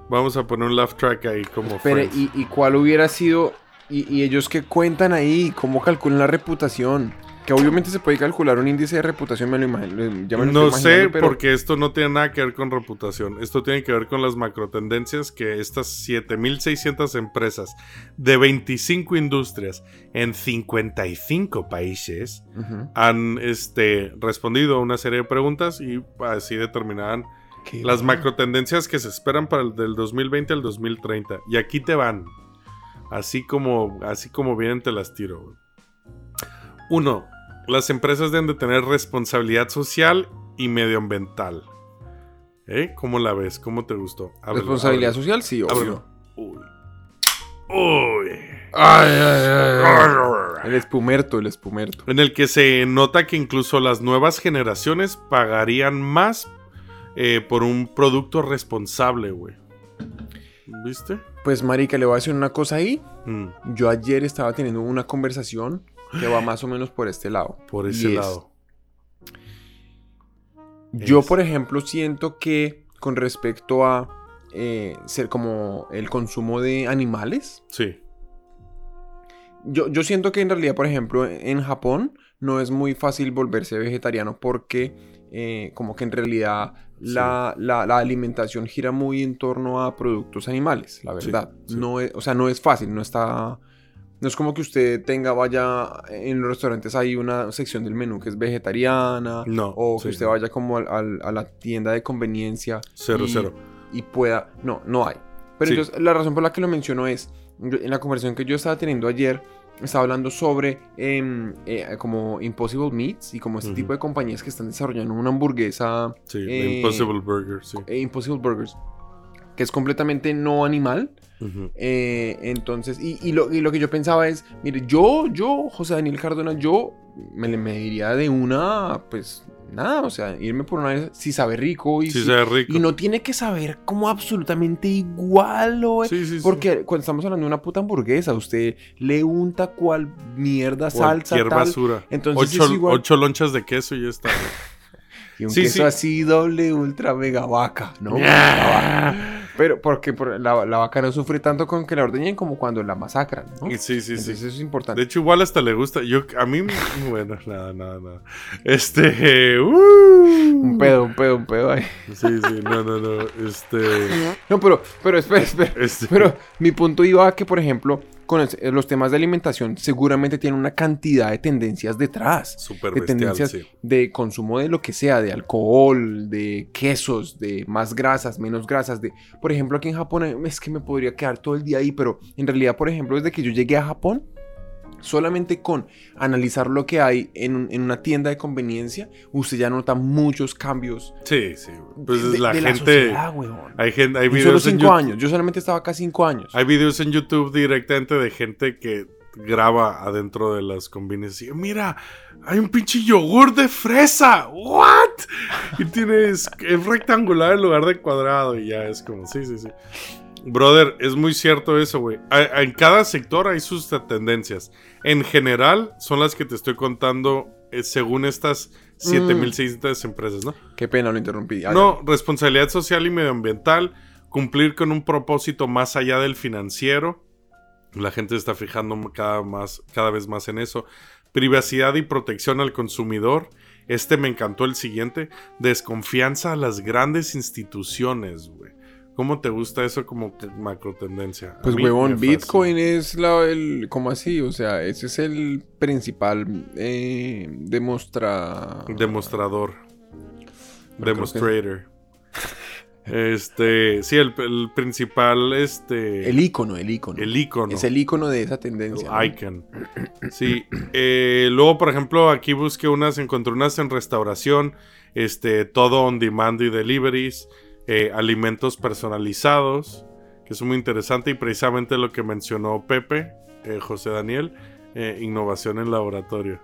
Vamos a poner un laugh track ahí como. ¿y, y cuál hubiera sido? Y, y ellos qué cuentan ahí? ¿Cómo calculan la reputación? Que obviamente se puede calcular un índice de reputación, me lo imagino. ya me lo No sé, pero- porque esto no tiene nada que ver con reputación. Esto tiene que ver con las macrotendencias que estas 7600 empresas de 25 industrias en 55 países Ujú. han este, respondido a una serie de preguntas y así determinaban Qué las bueno. macrotendencias que se esperan para el del 2020 al 2030. Y aquí te van. Así como, así como vienen te las tiro. Uno, las empresas deben de tener responsabilidad social y medioambiental. ¿Eh? ¿Cómo la ves? ¿Cómo te gustó? Ábrelo, Responsabilidad ábrelo. social, sí, obvio. Uy. Uy. El espumerto, el espumerto. En el que se nota que incluso las nuevas generaciones pagarían más eh, por un producto responsable, güey. ¿Viste? Pues, marica, le voy a decir una cosa ahí. Mm, Yo ayer estaba teniendo una conversación que va más o menos por este lado. por Y ese es, lado. Yo, por ejemplo, siento que con respecto a eh, ser como el consumo de animales, Sí. yo, yo siento que en realidad, por ejemplo, en Japón no es muy fácil volverse vegetariano porque eh, como que en realidad la, la- la alimentación gira muy en torno a productos animales, la Sí, verdad. sí. No es, o sea, no es fácil, no está... No es como que usted tenga, vaya, en los restaurantes hay una sección del menú que es vegetariana, No, o que sí, usted vaya como al- al- a la tienda de conveniencia. Cero, y, cero. Y pueda, no, no hay. Pero Sí. entonces, la razón por la que lo menciono es, en la conversación que yo estaba teniendo ayer, estaba hablando sobre em, eh, como Impossible Meats y como este Ujú. tipo de compañías que están desarrollando una hamburguesa, Sí, eh, Impossible Burger, sí. eh, Impossible Burgers, que es completamente no animal. Eh, entonces, y, y lo, y lo que yo pensaba es, mire, yo, yo, José Daniel Cardona, yo me, le- me diría de una, pues, nada, o sea, irme por una vez, si sabe rico y, Sí, si- se ve rico. y no tiene que saber como absolutamente igual, o Sí, sí, sí. porque cuando estamos hablando de una puta hamburguesa, usted le unta cual mierda, salsa, Cualquier tal, basura. entonces ocho, es igual. ocho lonchas de queso y ya está. y un queso sí. así doble, ultra, mega vaca, ¿no? Pero porque por- la, la vaca no sufre tanto con que la ordeñen como cuando la masacran, ¿no? Sí, sí, sí. Eso es importante. De hecho, igual hasta le gusta. Yo, a mí, bueno, nada, nada, nada. Este. uh. Un pedo, un pedo, un pedo ahí. Sí, sí, no, no, no. Este. No, pero, pero, espera, espera. Este. Pero mi punto iba a que, por ejemplo, con el- eh, los temas de alimentación seguramente tienen una cantidad de tendencias detrás. Súper De bestial, tendencias sí. de consumo de lo que sea, de alcohol, de quesos, de más grasas, menos grasas. De, por ejemplo, aquí en Japón eh, es que me podría quedar todo el día ahí, pero en realidad, por ejemplo, desde que yo llegué a Japón, solamente con analizar lo que hay en, en una tienda de conveniencia, usted ya nota muchos cambios. Sí, sí. Pues de- la de gente. sociedad, weón. hay gente. Hay En solo videos en cinco YouTube. años. Yo solamente estaba acá cinco años. Hay videos en YouTube directamente de gente que graba adentro de las conveniencias. y, Mira, hay un pinche yogur de fresa. ¿What? Y tienes. Es rectangular en lugar de cuadrado. Y ya es como, sí, sí, sí. Brother, es muy cierto eso, güey. En cada sector hay sus tendencias. En general, son las que te estoy contando eh, según estas 7600 empresas, ¿no? Qué pena, lo interrumpí. Ah, No, responsabilidad social y medioambiental, cumplir con un propósito más allá del financiero. La gente se está fijando cada, más, cada vez más en eso. Privacidad y protección al consumidor. Este me encantó el siguiente. Desconfianza a las grandes instituciones, güey. ¿Cómo te gusta eso como macro tendencia? Pues huevón, Bitcoin es la, el, ¿cómo así? O sea, ese es el principal eh, demostra... Demostrador. que- Demonstrator. Este, sí, el, el principal, este... El ícono, el ícono. el ícono. Es el ícono de esa tendencia. icon. Sí. eh, luego, por ejemplo, aquí busqué unas, encontré unas en restauración, este, todo on demand y deliveries, eh, alimentos personalizados, que es muy interesante y precisamente lo que mencionó Pepe, eh, José Daniel, eh, innovación en laboratorio.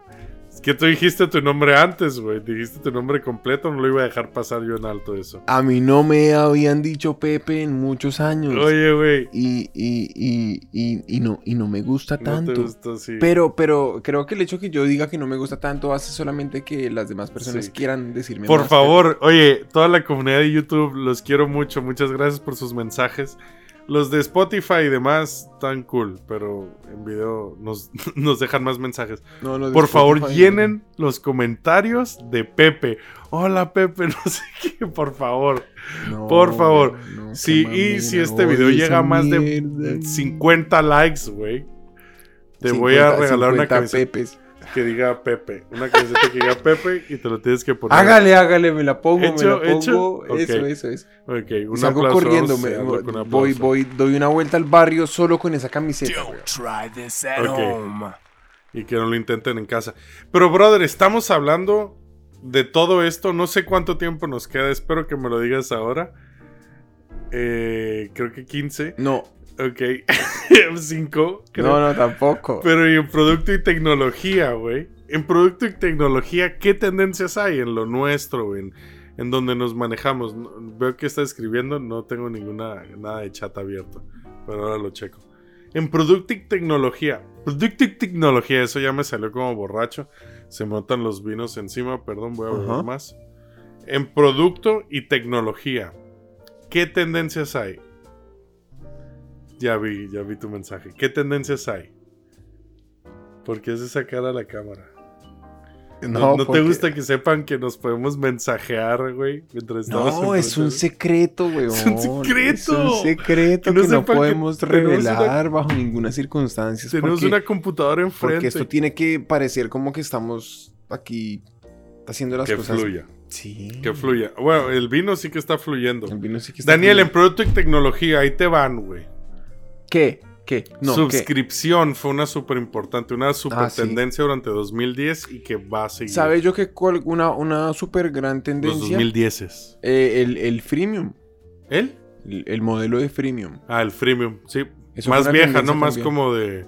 Es que tú dijiste tu nombre antes, güey. Dijiste tu nombre completo, no lo iba a dejar pasar yo en alto eso. A mí no me habían dicho Pepe en muchos años. Oye, güey. Y, y, y, y, y no, y no me gusta No tanto. te gustó, sí. Pero, pero creo que el hecho que yo diga que no me gusta tanto hace solamente que las demás personas Sí. quieran decirme Por más, favor, oye, toda la comunidad de YouTube, los quiero mucho. Muchas gracias por sus mensajes. Los de Spotify y demás, tan cool, pero en video nos, nos dejan más mensajes. No, Por favor, llenen los comentarios de Pepe. Hola, Pepe, no sé qué, por favor. no, por favor. Sí, y si este video llega a más de mierda. 50 likes, güey, te voy a 50, regalar una 50 camiseta Pepes. Que diga Pepe. Una camiseta que diga Pepe y te lo tienes que poner. Hágale, hágale, me la pongo, ¿Hecho? me la ¿Hecho? pongo. Ok. Eso, eso, eso. Ok, un Salgo aplauso. corriendo, me- voy, voy, doy una vuelta al barrio solo con esa camiseta. Don't try this at Ok. home. Y que no lo intenten en casa. Pero, brother, estamos hablando de todo esto. No sé cuánto tiempo nos queda. Espero que me lo digas ahora. Eh, creo que 15. No, Ok. 5. no, no, tampoco. Pero y en producto y tecnología, güey. En producto y tecnología, ¿qué tendencias hay en lo nuestro, güey? En, en donde nos manejamos. Veo que está escribiendo, no tengo ninguna nada de chat abierto. Pero ahora lo checo. En producto y tecnología. Producto y tecnología, eso ya me salió como borracho. Se me notan los vinos encima, perdón, voy a beber Ajá. más. En producto y tecnología, ¿qué tendencias hay? Ya vi, ya vi tu mensaje. ¿Qué tendencias hay? ¿Por qué haces sacar a la cámara? ¿No, no te porque- gusta que sepan que nos podemos mensajear, güey? Mientras estamos No, es un secreto, weón. Es un secreto. Es un secreto Que no que no que podemos revelar bajo ninguna circunstancia. Tenemos porque, una computadora enfrente. porque esto tiene que parecer como que estamos aquí haciendo las que cosas. fluya. Sí. Que fluya. Bueno, el vino sí que está fluyendo. El vino sí que está Daniel, en producto y tecnología, ahí te van, güey. ¿Qué? ¿Qué? No, ¿qué? Suscripción fue una súper importante, una super Ah, sí. tendencia durante 2010 y que va a seguir. ¿Sabes yo que una, una súper gran Los tendencia? 2010. Eh, el, el freemium. ¿El? El, el modelo de freemium. Ah, el freemium, sí. Eso Más vieja, ¿no? Más como de...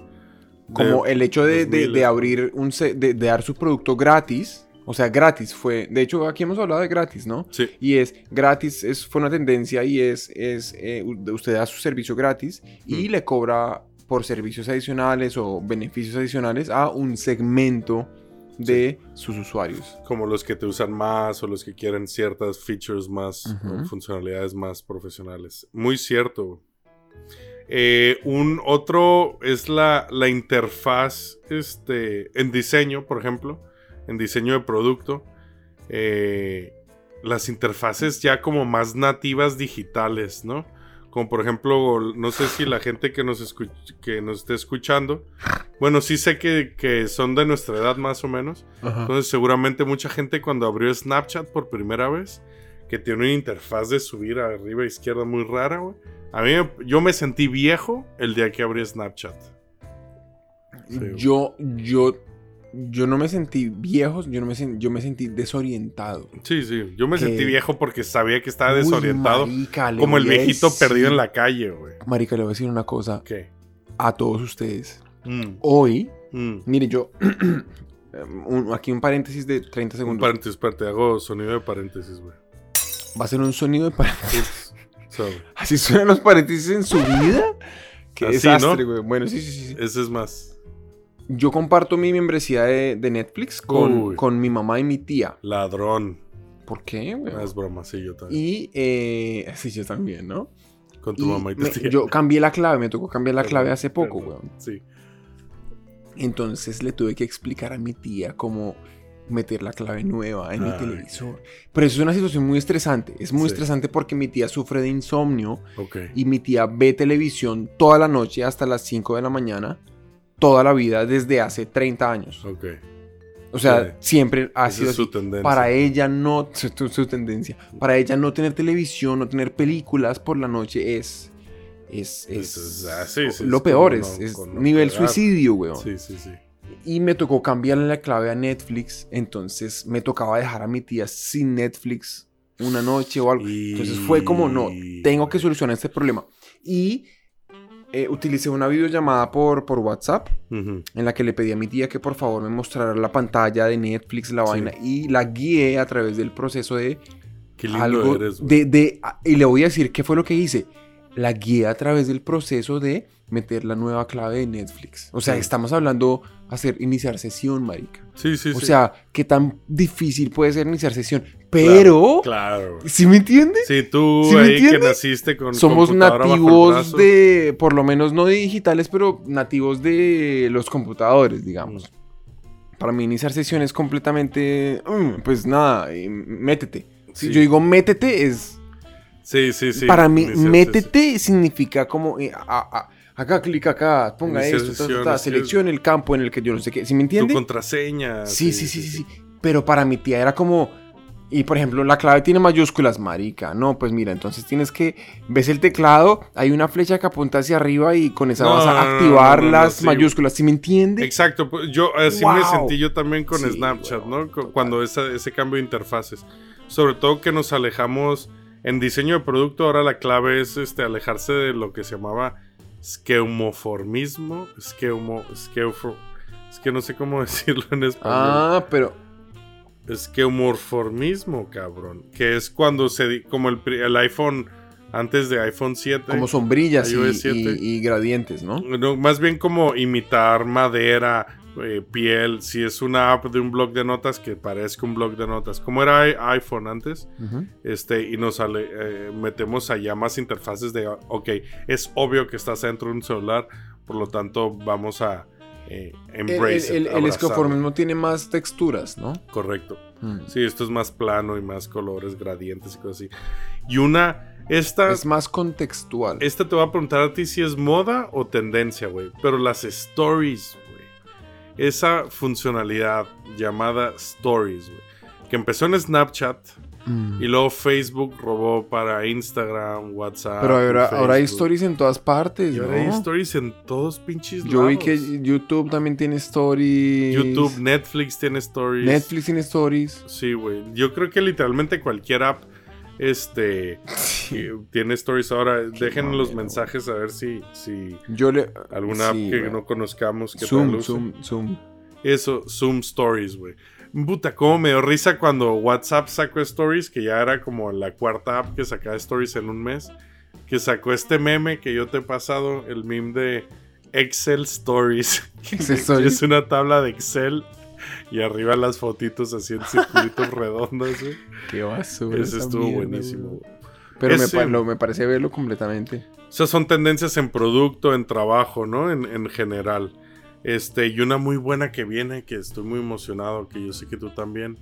Como de- el hecho de, de- 2000, de abrir un de, de dar su producto gratis. O sea, gratis fue. De hecho, aquí hemos hablado de gratis, ¿no? Sí. Y es gratis, es, fue una tendencia y es, es eh, usted da su servicio gratis y Mm. le cobra por servicios adicionales o beneficios adicionales a un segmento de sus usuarios. Como los que te usan más o los que quieren ciertas features más, o funcionalidades más profesionales. Muy cierto. Eh, un otro es la, la interfaz este, en diseño, por ejemplo, en diseño de producto. eh, las interfaces ya como más nativas digitales, ¿no? Como por ejemplo, no sé si la gente que nos, escu- que nos esté escuchando, bueno, sí sé que, que son de nuestra edad más o menos. Entonces seguramente mucha gente cuando abrió Snapchat por primera vez, que tiene una interfaz de subir arriba a izquierda muy rara, güey. A mí me- yo me sentí viejo el día que abrí Snapchat. Sí. Yo, yo, yo no me sentí viejo, yo, no me, sen- yo me sentí desorientado. Sí, sí, yo me Que- sentí viejo porque sabía que estaba Uy, desorientado. marica, como el viejito decir- perdido en la calle, güey. Marica, le voy a decir una cosa ¿Qué? a todos ustedes. Mm, Hoy, mm. mire, yo. un- aquí un paréntesis de 30 Un segundos. paréntesis, espérate, hago sonido de paréntesis, güey. Va a ser un sonido de paréntesis. ¿Así suenan los paréntesis en su vida? Qué Así, desastre, ¿no? güey. Bueno, sí, sí, sí. Ese es más. Yo comparto mi membresía de, de Netflix con, con mi mamá y mi tía. Ladrón. ¿Por qué, güey? Ah, es broma, sí, yo también. Y, eh, sí, yo también, ¿no? Con tu Y mamá y tu me- tía. yo cambié la clave, me tocó cambiar la clave hace poco, weón. Sí. Entonces le tuve que explicar a mi tía cómo meter la clave nueva en mi Ay. televisor. Pero eso es una situación muy estresante. Es muy Sí. estresante porque mi tía sufre de insomnio y mi tía ve televisión toda la noche hasta las 5 de la mañana, toda la vida desde hace 30 años. Ok. O sea, Sí. siempre ha Esa sido es su así. tendencia. Para ella no, su, su- tendencia, para ella no tener televisión, no tener películas por la noche es, es, es, Es- ah, sí, lo peor, es, no- nivel pegar. suicidio, weón. Sí, sí, sí. Y me tocó cambiarle la clave a Netflix, entonces me tocaba dejar a mi tía sin Netflix una noche o algo. Entonces fue como, no, tengo que solucionar este problema. Y eh, utilicé una videollamada por, por WhatsApp en la que le pedí a mi tía que por favor me mostrara la pantalla de Netflix, la Sí. vaina, y la guié a través del proceso de Qué lindo algo eres, de, de- y le voy a decir qué fue lo que hice. La guié a través del proceso de meter la nueva clave de Netflix. O sea, Sí. estamos hablando hacer iniciar sesión, marica. Sí, sí, o sí. sea, qué tan difícil puede ser iniciar sesión. Pero, Claro. güey. ¿sí me entiendes? Sí, tú ¿Sí ahí que naciste con Somos nativos de, por lo menos no de digitales, pero nativos de los computadores, digamos. Mm. Para mí iniciar sesión es completamente, mm, pues nada, eh, métete. Si Sí. yo digo métete es, Sí, sí, sí. para mí métete significa como, eh, a- a- acá clic acá, ponga esto, ta, ta, ta, así es. seleccione el campo en el que yo no sé qué, ¿sí me Tu entiende? contraseña. Sí, sí, sí, sí, sí. Pero para mi tía era como. Y por ejemplo, la clave tiene mayúsculas, marica. No, pues mira, entonces tienes que. Ves el teclado, hay una flecha que apunta hacia arriba y con esa No, vas a activar no, no, las sí. mayúsculas. ¿Sí me entiende? Exacto, pues, yo así me Wow. sentí yo también con Sí, Snapchat, weón, ¿no? Total. Cuando esa- ese cambio de interfaces. Sobre todo que nos alejamos en diseño de producto, ahora la clave es este alejarse de lo que se llamaba esqueumoformismo, esqueumo, esqueufo- es que no sé cómo decirlo en español. Ah, pero. Esqueumorformismo, cabrón, que es cuando se como el, el iPhone antes de iPhone 7. Como sombrillas y, iOS 7. y- y gradientes, ¿no? No, más bien como imitar madera, eh, piel. Si es una app de un blog de notas que parezca un blog de notas. Como era iPhone antes. Este, y nos sale, eh, metemos allá más interfaces de, ok, es obvio que estás dentro de un celular. Por lo tanto, vamos a eh, El, embrace el, el, el escoformismo tiene más texturas, ¿no? Correcto. Mm. Sí, esto es más plano y más colores, gradientes y cosas así. Y una, esta... Es más contextual. Esta te voy a preguntar a ti si es moda o tendencia, güey. Pero las stories. Esa funcionalidad llamada stories, güey. Que empezó en Snapchat Mm. y luego Facebook robó para Instagram, WhatsApp. Pero ahora, ahora hay stories en todas partes, Y ¿no? ahora hay stories en todos pinches Yo vi que YouTube también tiene stories. YouTube, Netflix tiene stories. Netflix tiene stories. Sí, güey. Yo creo que literalmente cualquier app este que tiene stories ahora. Dejen los mensajes a ver si, si Yo le. alguna app sí, que no conozcamos que Zoom, tal. Zoom, Zoom. Eso, Zoom Stories, güey. Puta, cómo me dio risa cuando WhatsApp sacó Stories, que ya era como la cuarta app que sacaba Stories en un mes. Que sacó este meme que yo te he pasado, el meme de Excel Stories. Excel Stories. Es una tabla de Excel y arriba las fotitos así en circulitos redondos, güey. Qué basura. Ese estuvo mierda, buenísimo, güey. Pero me, Ese- pa- lo- me parece verlo completamente. O sea, son tendencias en producto, en trabajo, ¿no? En, en general. Este, y una muy buena que viene, que estoy muy emocionado, que yo sé que tú también.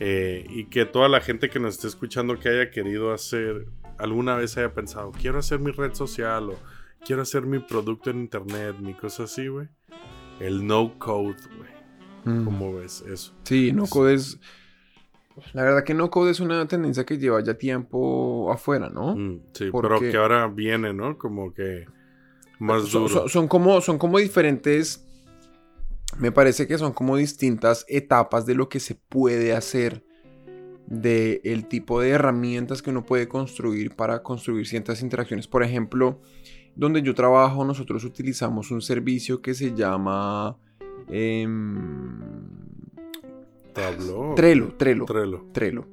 eh, y que toda la gente que nos esté escuchando que haya querido hacer, alguna vez haya pensado, quiero hacer mi red social o quiero hacer mi producto en internet, mi cosa así, güey. El no code, güey. Mm. ¿Cómo ves eso? Sí, no code es. La verdad que no code es una tendencia que lleva ya tiempo afuera, ¿no? Mm, sí, Porque- pero que ahora viene, ¿no? Como que más son, duro. son- son como, son como diferentes. Me parece que son como distintas etapas de lo que se puede hacer. De el tipo de herramientas que uno puede construir para construir ciertas interacciones. Por ejemplo, donde yo trabajo, nosotros utilizamos un servicio que se llama em, Tableau. Trello, Trello. Trello. Trello.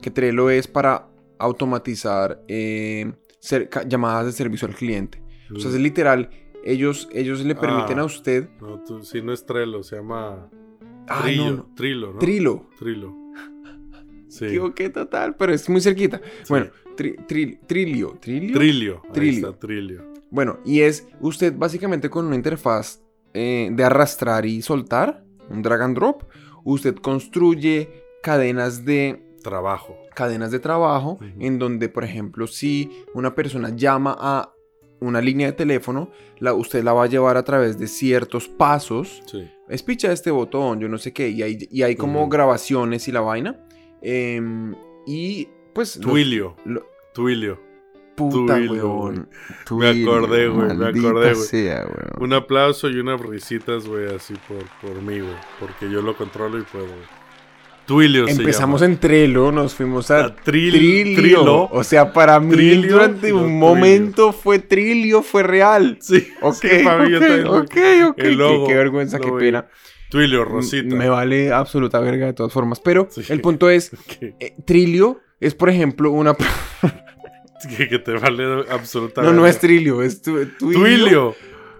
Que Trello es para automatizar eh, ca- llamadas de servicio al cliente. O sea, es literal, ellos, ellos le permiten Ah. a usted... No, tú, si no es Trello, se llama Ah, Trillo. no, no. Trilo, ¿no? Trilo. Trilo. Sí. Equivoqué total, pero es muy cerquita. Bueno, tri- tri- Trilio. ¿Trilio? Trilio. Ahí Trilio. está, Trilio. Bueno, y es usted básicamente con una interfaz eh, de arrastrar y soltar, un drag and drop, usted construye cadenas de Trabajo. cadenas de trabajo en donde, por ejemplo, si una persona llama a una línea de teléfono, la, usted la va a llevar a través de ciertos pasos. Sí. Espicha este botón, yo no sé qué, y hay, y hay como grabaciones y la vaina. Em, y pues... Twilio. lo- Twilio. Puta, weón. Me acordé, güey, me acordé, güey. weón. Un aplauso y unas risitas, güey, así por, por mí, güey. Porque yo lo controlo y puedo. güey. Twilio se Empezamos llama. en Trello, nos fuimos a, A Tril- Trilio. Trilo. O sea, para mí Trilio durante un momento fue Trilio, fue real. Sí, Ok, sí, yo ok, también lo- ok, ok. el Qué- vergüenza, qué pena. Twilio, Rosita. Me vale absoluta verga de todas formas. Pero Sí. el punto es, eh, Trilio es, por ejemplo, una... que- que te vale absolutamente. no, no es Trilio, es tu- Twilio. Twilio.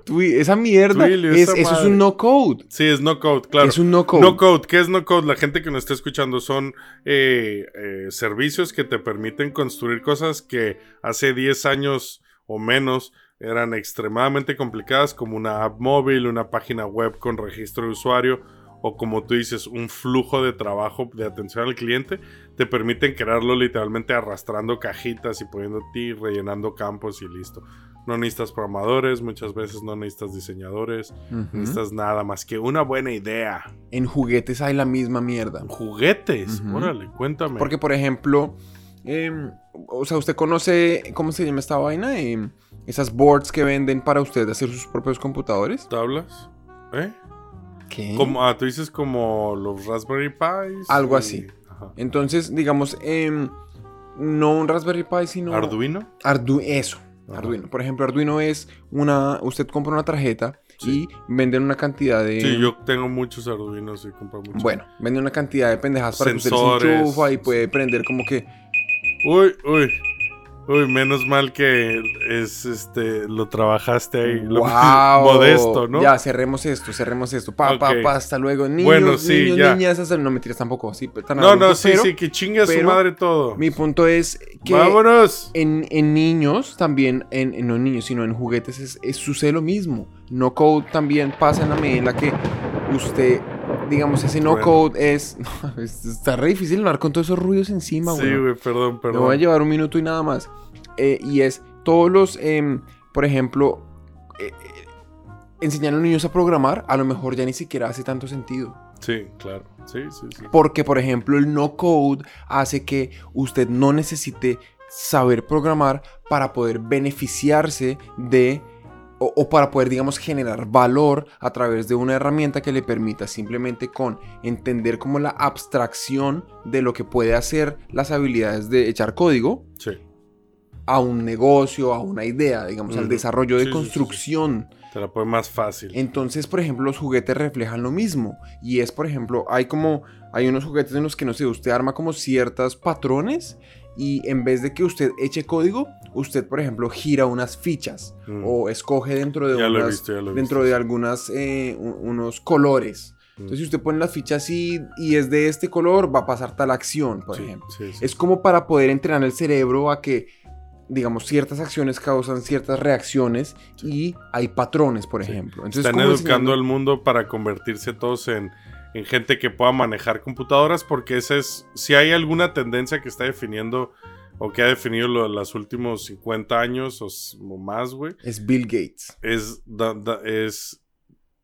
Twi- esa mierda, es, esa eso es un no code. Sí, es no code, claro. Es un no code. No code, ¿qué es no code? La gente que nos está escuchando son eh, eh, servicios que te permiten construir cosas que hace 10 años o menos eran extremadamente complicadas, como una app móvil, una página web con registro de usuario, o como tú dices, un flujo de trabajo de atención al cliente, te permiten crearlo literalmente arrastrando cajitas y poniendo ti, rellenando campos y listo. No necesitas programadores, muchas veces no necesitas diseñadores, no Ujú. necesitas nada más que una buena idea. En juguetes hay la misma mierda. Juguetes, Ujú. órale, cuéntame. Porque, por ejemplo, em, o sea, usted conoce, ¿cómo se llama esta vaina? Em, esas boards que venden para usted hacer sus propios computadores. ¿Tablas? ¿Eh? ¿Qué? Como, ah, tú dices como los Raspberry Pis. Algo y- así. Ajá. Entonces, digamos, em, no un Raspberry Pi, sino... ¿Arduino? Ardu eso. Ajá. Arduino. Por ejemplo, Arduino es una... Usted compra una tarjeta Sí. y venden una cantidad de... Sí, yo tengo muchos Arduinos y compro muchos. Bueno, venden una cantidad de pendejadas para que usted Sensores. les enchufa y puede prender como que... Uy, uy. Uy, menos mal que es este lo trabajaste ahí. Lo- ¡Wow! modesto, ¿no? Ya, cerremos esto, cerremos esto. Pa, pa, pa, hasta luego. Niños, Bueno, sí, niños, ya. niñas, hasta- no me tiras tampoco pues, tan no, no, sí, pero sí, que chingue a su madre todo. Mi punto es que ¡Vámonos! en, en niños también, en, en- no en niños, sino en juguetes, es, es- sucede lo mismo. No code también pasa en la medida en la que usted, digamos, ese no Bueno. code es, es- Está re difícil hablar con todos esos ruidos encima, Sí, güey. güey, perdón, Me perdón. voy a llevar un minuto y nada más. Eh, y es todos los, em, por ejemplo, eh, eh, enseñar a los niños a programar, a lo mejor ya ni siquiera hace tanto sentido. Sí, claro. Sí, sí, sí. Porque, por ejemplo, el no code hace que usted no necesite saber programar para poder beneficiarse de o, o para poder, digamos, generar valor a través de una herramienta que le permita simplemente con entender como la abstracción de lo que puede hacer las habilidades de echar código Sí. a un negocio, a una idea, digamos, al desarrollo de Sí, sí, sí, sí. construcción. Te la pone más fácil. Entonces, por ejemplo, los juguetes reflejan lo mismo. Y es, por ejemplo, hay como, hay unos juguetes en los que, no sé, usted arma como ciertos patrones y en vez de que usted eche código, usted, por ejemplo, gira unas fichas Mm. o escoge dentro de, Ya unas- visto, dentro de algunas, eh, unos colores. Mm. Entonces, si usted pone las fichas así y es de este color, va a pasar tal acción, por Sí, ejemplo. sí, sí. Es como para poder entrenar el cerebro a que, digamos, ciertas acciones causan ciertas reacciones y hay patrones, por ejemplo. Entonces, Están educando enseñando- al mundo para convertirse todos en, en gente que pueda manejar computadoras, porque esa es, si hay alguna tendencia que está definiendo o que ha definido lo- los últimos 50 años o, más, güey, Es Bill Gates. es, da- da- es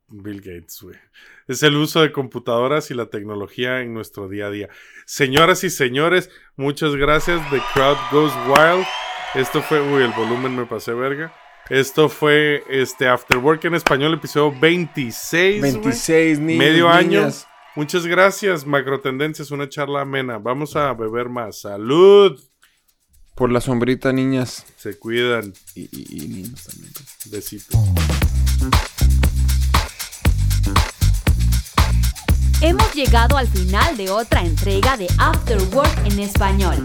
Bill Gates, güey. Es el uso de computadoras y la tecnología en nuestro día a día. Señoras y señores, muchas gracias. The Crowd Goes Wild. Esto fue, uy, el volumen me pasé verga. Esto fue este After Work en español, episodio 26. güey. 26 niños. Medio año. niñas. Muchas gracias, Macro Tendencias, una charla amena. Vamos a beber más. Salud. Por la sombrita, niñas. Se cuidan. Y, y- y niños también. Besitos. Hemos llegado al final de otra entrega de After Work en español.